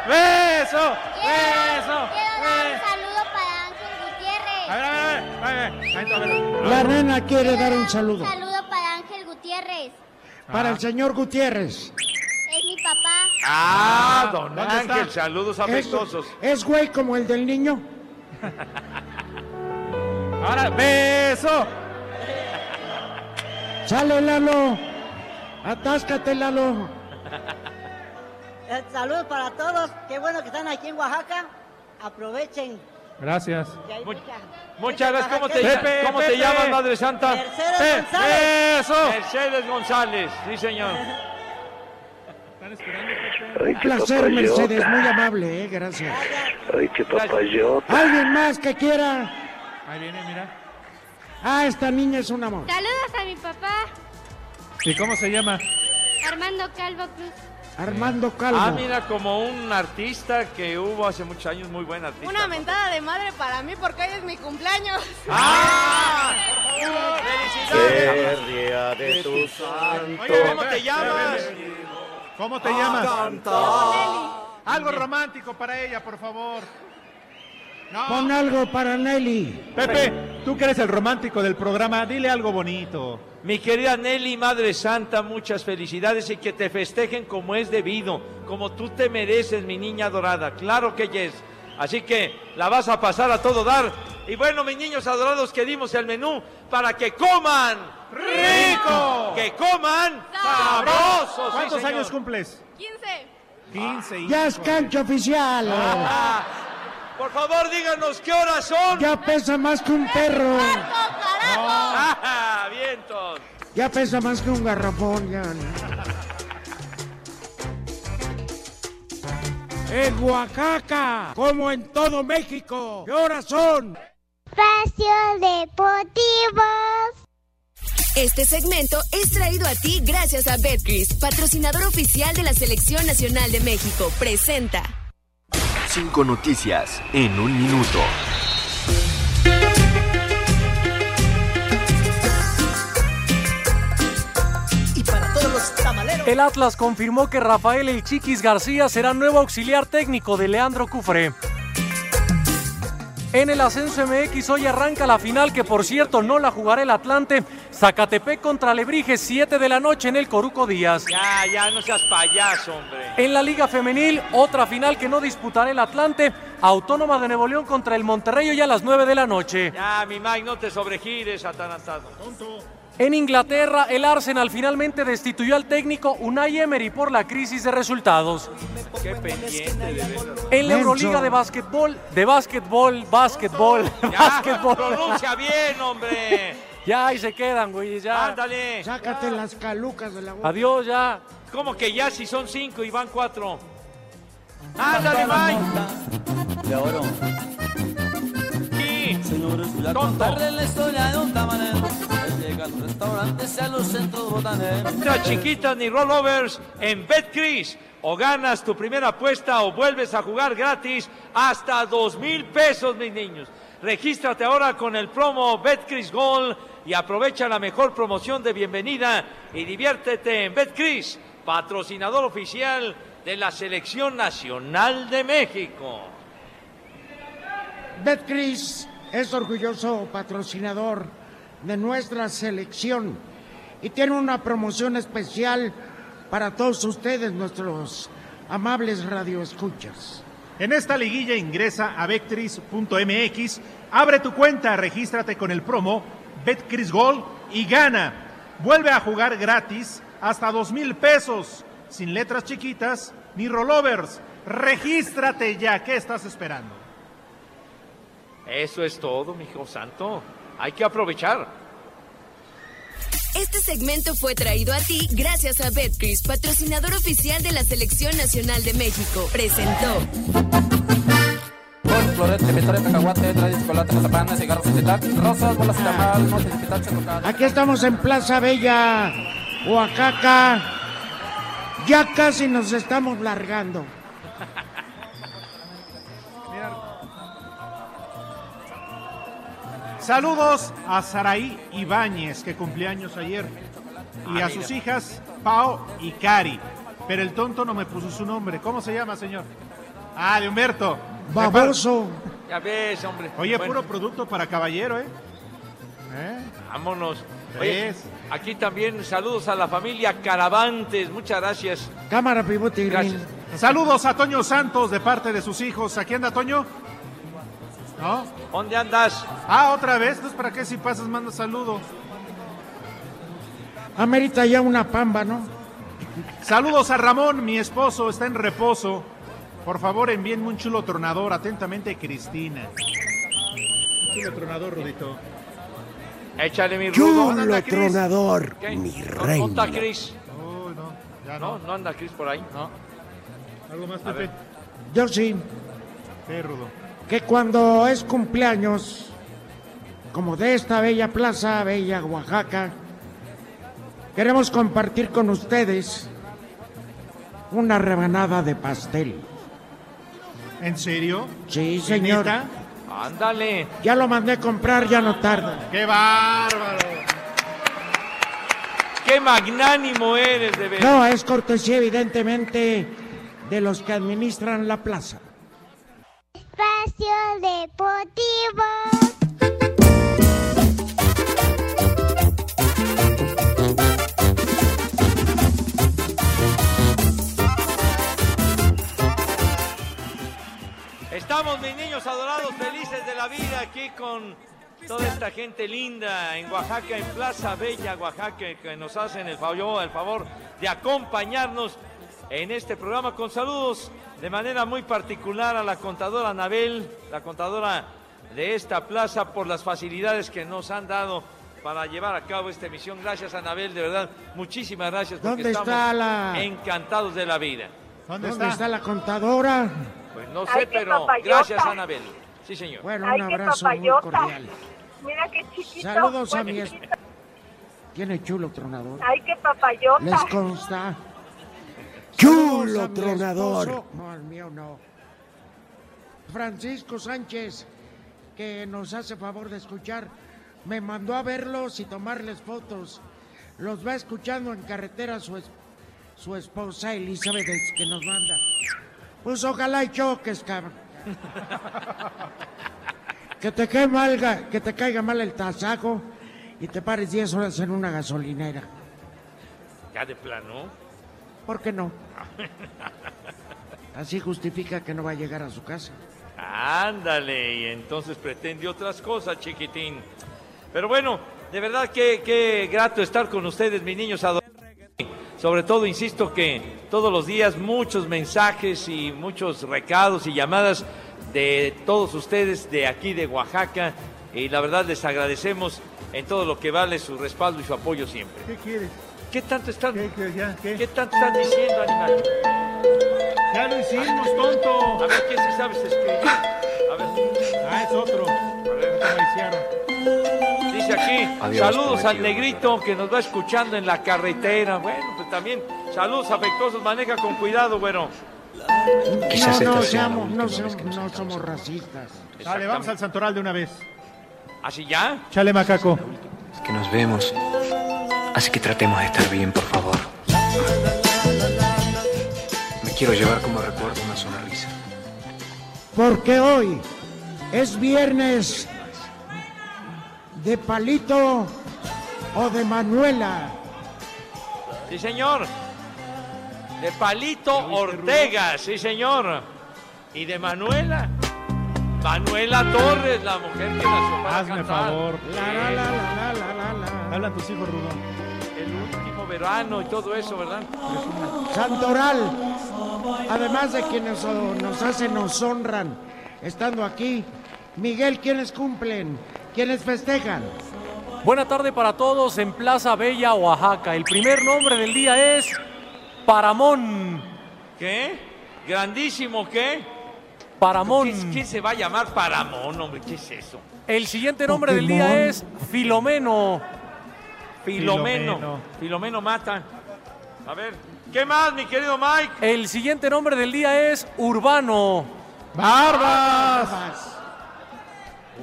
Speaker 3: ¡Beso! ¡Beso! Eh.
Speaker 15: saludo para Ángel Gutiérrez.
Speaker 3: A ver, a ver, a ver, a ver. Ahí está, a ver.
Speaker 1: La nena quiere dar un saludo
Speaker 15: saludo para Ángel Gutiérrez.
Speaker 1: Para el señor Gutiérrez.
Speaker 15: Es mi papá.
Speaker 4: Ah, don
Speaker 3: ¿dónde está?
Speaker 4: Ángel, saludos
Speaker 1: Es,
Speaker 4: afectuosos.
Speaker 1: es güey como el del niño.
Speaker 3: Ahora, beso.
Speaker 1: Sale Lalo. Atáscate Lalo.
Speaker 25: Eh, Saludos para todos, qué bueno que están aquí en Oaxaca. Aprovechen.
Speaker 3: Gracias.
Speaker 4: Muchas gracias. ¿Cómo te,
Speaker 3: Pepe,
Speaker 4: ¿cómo te
Speaker 3: Pepe.
Speaker 4: llamas, Madre Santa?
Speaker 25: Mercedes
Speaker 3: Pe-
Speaker 25: González.
Speaker 4: Mercedes González, sí, señor.
Speaker 3: Están esperando, Pepe.
Speaker 1: Un placer, Mercedes. Muy amable, eh. Gracias.
Speaker 27: Ay, qué papayota.
Speaker 1: ¿Alguien más que quiera?
Speaker 3: Ahí viene, mira.
Speaker 1: Ah, esta niña es un amor.
Speaker 15: Saludos a mi papá,
Speaker 3: ¿Y cómo se llama?
Speaker 15: Armando Calvo Cruz.
Speaker 1: Armando Calvo.
Speaker 4: Ah, mira, como un artista que hubo hace muchos años, muy buen artista.
Speaker 15: Una mentada de madre para mí porque hoy es mi cumpleaños.
Speaker 4: ¡Ah! ¡Felicidades!
Speaker 27: día de tu santo.
Speaker 4: Oye, ¿cómo te llamas?
Speaker 3: ¿Cómo te llamas? Algo romántico para ella, por favor. No.
Speaker 1: Pon algo para Nelly.
Speaker 3: Pepe, tú que eres el romántico del programa, dile algo bonito.
Speaker 4: Mi querida Nelly, Madre Santa, muchas felicidades y que te festejen como es debido, como tú te mereces, mi niña dorada. Claro que yes. Así que la vas a pasar a todo dar. Y bueno, mis niños adorados, que dimos el menú para que coman
Speaker 3: ¡Rico!
Speaker 4: que coman sabrosos. sí,
Speaker 3: ¿Cuántos años cumples?
Speaker 15: 15.
Speaker 3: 15. hijo.
Speaker 1: Ya es cancha oficial.
Speaker 4: Ah, por favor, díganos qué horas son.
Speaker 1: Ya pesa más que un perro.
Speaker 4: Ah, vientos.
Speaker 1: Ya pesa más que un garrafón. Ya. En Oaxaca, como en todo México. ¿Qué horas son?
Speaker 15: Espacio Deportivo.
Speaker 17: Este segmento es traído a ti gracias a Betcris, patrocinador oficial de la Selección Nacional de México. Presenta.
Speaker 28: Cinco noticias en un minuto.
Speaker 25: Y para todos los tamaleros.
Speaker 29: El Atlas confirmó que Rafael El Chiquis García será nuevo auxiliar técnico de Leandro Cufré. En el ascenso MX hoy arranca la final que por cierto no la jugará el Atlante. Zacatepec contra Lebrige 7 de la noche en el Coruco Díaz.
Speaker 4: Ya, ya, no seas payaso, hombre.
Speaker 29: En la Liga Femenil, otra final que no disputará el Atlante. Autónoma de Nuevo León contra el Monterrey hoy a las 9 de la noche.
Speaker 4: Ya, mi Mike, no te sobregires, atarantado.
Speaker 29: En Inglaterra, el Arsenal finalmente destituyó al técnico Unai Emery por la crisis de resultados.
Speaker 4: Qué pendiente, de.
Speaker 29: En la Euroliga de básquetbol, de básquetbol, básquetbol,
Speaker 4: Ya,
Speaker 29: básquetbol.
Speaker 4: pronuncia bien, hombre.
Speaker 29: Ya ahí se quedan, güey, ya.
Speaker 4: Ándale.
Speaker 1: Sácate las calucas de la boca.
Speaker 29: Adiós, ya.
Speaker 4: ¿Cómo que ya si son cinco y van cuatro? Ándale, Mike.
Speaker 30: De oro.
Speaker 4: Sí.
Speaker 30: Señores, la historia de un Llega a los restaurantes y a los centros botaneros.
Speaker 4: Extra chiquitas ni rollovers en BetCris. O ganas tu primera apuesta o vuelves a jugar gratis hasta dos mil pesos, mis niños. Regístrate ahora con el promo BetCris Gold y aprovecha la mejor promoción de bienvenida y diviértete en BetCris, patrocinador oficial de la Selección Nacional de México.
Speaker 1: Betcris es orgulloso patrocinador de nuestra selección y tiene una promoción especial para todos ustedes, nuestros amables radioescuchas.
Speaker 3: En esta liguilla ingresa a Betcris.mx, abre tu cuenta, regístrate con el promo Betcris Gold y gana. Vuelve a jugar gratis hasta dos mil pesos, sin letras chiquitas ni rollovers. Regístrate ya, ¿qué estás esperando?
Speaker 4: Eso es todo, mi hijo santo. Hay que aprovechar.
Speaker 17: Este segmento fue traído a ti gracias a Betcris, patrocinador oficial de la Selección Nacional de México. Presentó.
Speaker 1: Aquí estamos en Plaza Bella, Oaxaca. Ya casi nos estamos largando.
Speaker 3: Saludos a Saraí Ibáñez, que cumplió años ayer, y
Speaker 4: Ah,
Speaker 3: a sus
Speaker 4: mira.
Speaker 3: hijas Pao y Cari. Pero el tonto no me puso su nombre. ¿Cómo se llama, señor? Ah, de Humberto.
Speaker 1: Baboso.
Speaker 4: Ya ves, hombre.
Speaker 3: Oye,
Speaker 4: Bueno,
Speaker 3: puro producto para caballero, ¿eh? ¿Eh?
Speaker 4: Vámonos. Oye, aquí también saludos a la familia Caravantes. Muchas gracias.
Speaker 1: Cámara, pivote.
Speaker 4: Gracias.
Speaker 3: Saludos a Toño Santos de parte de sus hijos. ¿Aquí anda Toño? ¿No?
Speaker 4: ¿Dónde andas?
Speaker 3: Ah, otra vez. Entonces, ¿para qué si pasas manda saludo?
Speaker 1: Amerita ya una pamba, ¿no?
Speaker 3: Saludos a Ramón, mi esposo, está en reposo. Por favor, envíenme un chulo tronador. Atentamente, Cristina. Chulo tronador, Rudito.
Speaker 4: Échale mi rudo.
Speaker 1: Chulo
Speaker 4: ¿Dónde
Speaker 1: tronador,
Speaker 4: ¿Qué?
Speaker 1: mi
Speaker 4: ¿No-
Speaker 1: reina.
Speaker 4: ¿No está Cris?
Speaker 3: Uy, no, ya
Speaker 4: No,
Speaker 3: no.
Speaker 4: no anda Cris por ahí.
Speaker 3: No. ¿Algo más, Pepe?
Speaker 1: Yo sí.
Speaker 3: ¿Qué, Rudo?
Speaker 1: Que cuando es cumpleaños, como de esta bella plaza, bella Oaxaca, queremos compartir con ustedes una rebanada de pastel.
Speaker 3: ¿En serio?
Speaker 1: Sí, señor.
Speaker 3: ¿Neta?
Speaker 4: Ándale.
Speaker 1: Ya lo mandé a comprar, ya no tarda.
Speaker 3: ¡Qué bárbaro!
Speaker 4: Qué magnánimo eres, de veras.
Speaker 1: No, es cortesía evidentemente de los que administran la plaza.
Speaker 15: Deportivo.
Speaker 4: Estamos, mis niños adorados, felices de la vida aquí con toda esta gente linda en Oaxaca, en Plaza Bella, Oaxaca, que nos hacen el favor, el favor de acompañarnos en este programa con saludos de manera muy particular a la contadora Anabel, la contadora de esta plaza, por las facilidades que nos han dado para llevar a cabo esta emisión. Gracias, Anabel, de verdad, muchísimas gracias. porque
Speaker 1: ¿Dónde
Speaker 4: estamos
Speaker 1: está la-
Speaker 4: encantados de la vida.
Speaker 3: ¿Dónde,
Speaker 1: ¿Dónde
Speaker 3: está?
Speaker 1: está la contadora?
Speaker 4: Pues no sé, pero
Speaker 6: papayota.
Speaker 4: gracias, Anabel. Sí, señor.
Speaker 1: Bueno, un abrazo muy cordial.
Speaker 6: Mira qué chiquito.
Speaker 1: Saludos a mi esposa. Tiene chulo tronador.
Speaker 6: Ay, qué papayota.
Speaker 1: Les consta.
Speaker 30: Chulo tronador.
Speaker 1: No, el mío no. Francisco Sánchez, que nos hace favor de escuchar, me mandó a verlos y tomarles fotos. Los va escuchando en carretera su, es- su esposa Elizabeth, que nos manda. Pues ojalá y choques, cabrón. que te caiga mal, que te caiga mal el tasajo y te pares 10 horas en una gasolinera.
Speaker 4: Ya de plano.
Speaker 1: ¿Por qué no? Así justifica que no va a llegar a su casa.
Speaker 4: Ándale, y entonces pretende otras cosas, chiquitín. Pero bueno, de verdad que, que grato estar con ustedes, mis niños adorados. Sobre todo, insisto que todos los días muchos mensajes y muchos recados y llamadas de todos ustedes de aquí de Oaxaca, y la verdad les agradecemos en todo lo que vale su respaldo y su apoyo siempre.
Speaker 3: ¿Qué quieres?
Speaker 4: ¿Qué tanto están,
Speaker 3: ¿Qué, qué, ya, qué?
Speaker 4: ¿qué tanto están diciendo, animal?
Speaker 3: Ya lo hicimos, tonto.
Speaker 4: A ver, ¿qué si sabes escribir? A ver.
Speaker 3: Ah, es otro.
Speaker 4: A ver,
Speaker 3: ¿Cómo hicieron?
Speaker 4: Dice aquí,
Speaker 3: Adiós,
Speaker 4: saludos al negrito que nos va escuchando en la carretera. Bueno, pues también saludos afectuosos, maneja con cuidado, bueno.
Speaker 1: No, no, seamos, no, somos, no somos racistas.
Speaker 3: Dale, vamos al santoral de una vez.
Speaker 4: ¿Así ya?
Speaker 3: Chale, macaco.
Speaker 31: que nos vemos. Así que tratemos de estar bien, por favor. Me quiero llevar como recuerdo una sonrisa.
Speaker 1: Porque hoy es viernes de Palito o de Manuela.
Speaker 4: Sí, señor. De Palito Ortega, sí, señor. Y de Manuela. Manuela Torres, la mujer que nació para
Speaker 3: Hazme
Speaker 4: cantar.
Speaker 3: favor.
Speaker 1: La, la, la, la, la, la, la.
Speaker 3: Hablan tus hijos, Rudón.
Speaker 4: El último verano y todo eso, ¿verdad?
Speaker 1: Santoral, además de quienes nos hacen, nos honran estando aquí. Miguel, ¿quiénes cumplen? ¿Quiénes festejan?
Speaker 29: Buena tarde para todos en Plaza Bella, Oaxaca. El primer nombre del día es Paramón.
Speaker 4: ¿Qué? ¿Grandísimo qué?
Speaker 29: Paramón.
Speaker 4: ¿Quién, quién se va a llamar Paramón, hombre? ¿Qué es eso?
Speaker 29: El siguiente nombre del día es Filomeno.
Speaker 4: Filomeno.
Speaker 29: Filomeno.
Speaker 4: Filomeno mata. A ver, ¿qué más, mi querido Mike?
Speaker 29: El siguiente nombre del día es Urbano.
Speaker 3: ¡Barbas!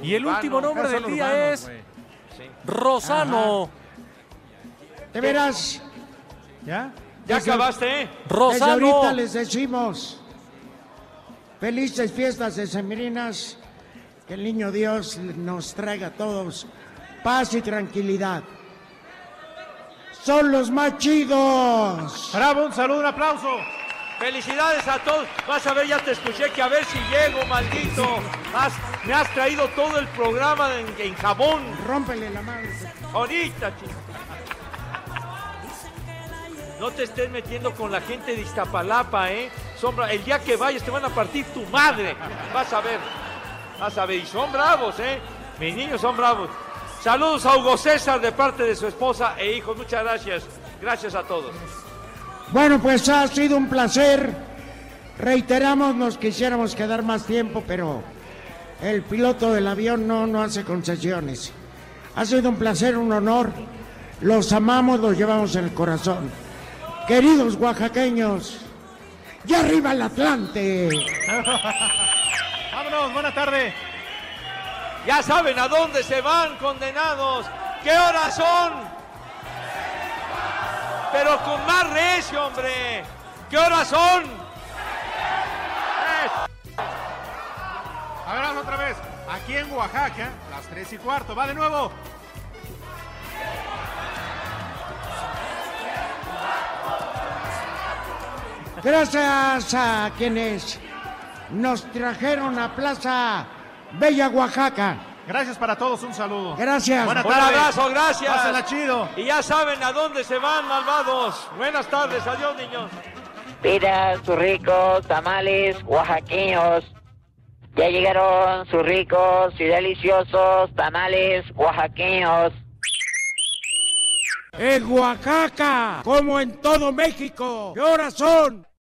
Speaker 29: Y el
Speaker 4: Urbano.
Speaker 29: último nombre del día es. Rosano.
Speaker 1: De veras,
Speaker 3: ¿Ya?
Speaker 4: ¿Ya
Speaker 1: Desde-
Speaker 4: acabaste, eh?
Speaker 1: desde
Speaker 29: Rosano.
Speaker 1: ahorita les decimos felices fiestas de sembrinas, que el niño Dios nos traiga a todos paz y tranquilidad. Son los más chidos.
Speaker 3: Bravo, un saludo, un aplauso.
Speaker 4: Felicidades a todos. Vas a ver, ya te escuché que a ver si llego, maldito. Has- me has traído todo el programa en, en jabón.
Speaker 1: Rómpele la madre.
Speaker 4: Ahorita, chico. No te estés metiendo con la gente de Iztapalapa, ¿eh? Sombra, el día que vayas te van a partir tu madre. Vas a ver. Vas a ver. Y son bravos, ¿eh? Mis niños son bravos. Saludos a Hugo César de parte de su esposa e hijos. Muchas gracias. Gracias a todos.
Speaker 1: Bueno, pues ha sido un placer. Reiteramos, nos quisiéramos quedar más tiempo, pero el piloto del avión no, no hace concesiones. Ha sido un placer, un honor. Los amamos, los llevamos en el corazón. Queridos oaxaqueños, ya arriba el Atlante.
Speaker 3: Vámonos, buena tarde.
Speaker 4: Ya saben a dónde se van, condenados. ¿Qué horas son? Pero con más recio, hombre. ¿Qué horas son?
Speaker 3: A ver, otra vez. Aquí en Oaxaca, las 3 y cuarto. Va de nuevo.
Speaker 1: Gracias a quienes nos trajeron a Plaza Bella Oaxaca.
Speaker 3: Gracias para todos, un saludo.
Speaker 1: Gracias.
Speaker 3: Buena
Speaker 4: Un
Speaker 3: tarde.
Speaker 4: abrazo, gracias.
Speaker 3: Pásenla chido.
Speaker 4: Y ya saben a dónde se van, malvados. Buenas tardes, adiós, niños.
Speaker 32: Mira sus ricos tamales oaxaqueños. Ya llegaron sus ricos y deliciosos tamales oaxaqueños.
Speaker 1: En Oaxaca, como en todo México. ¿Qué horas son?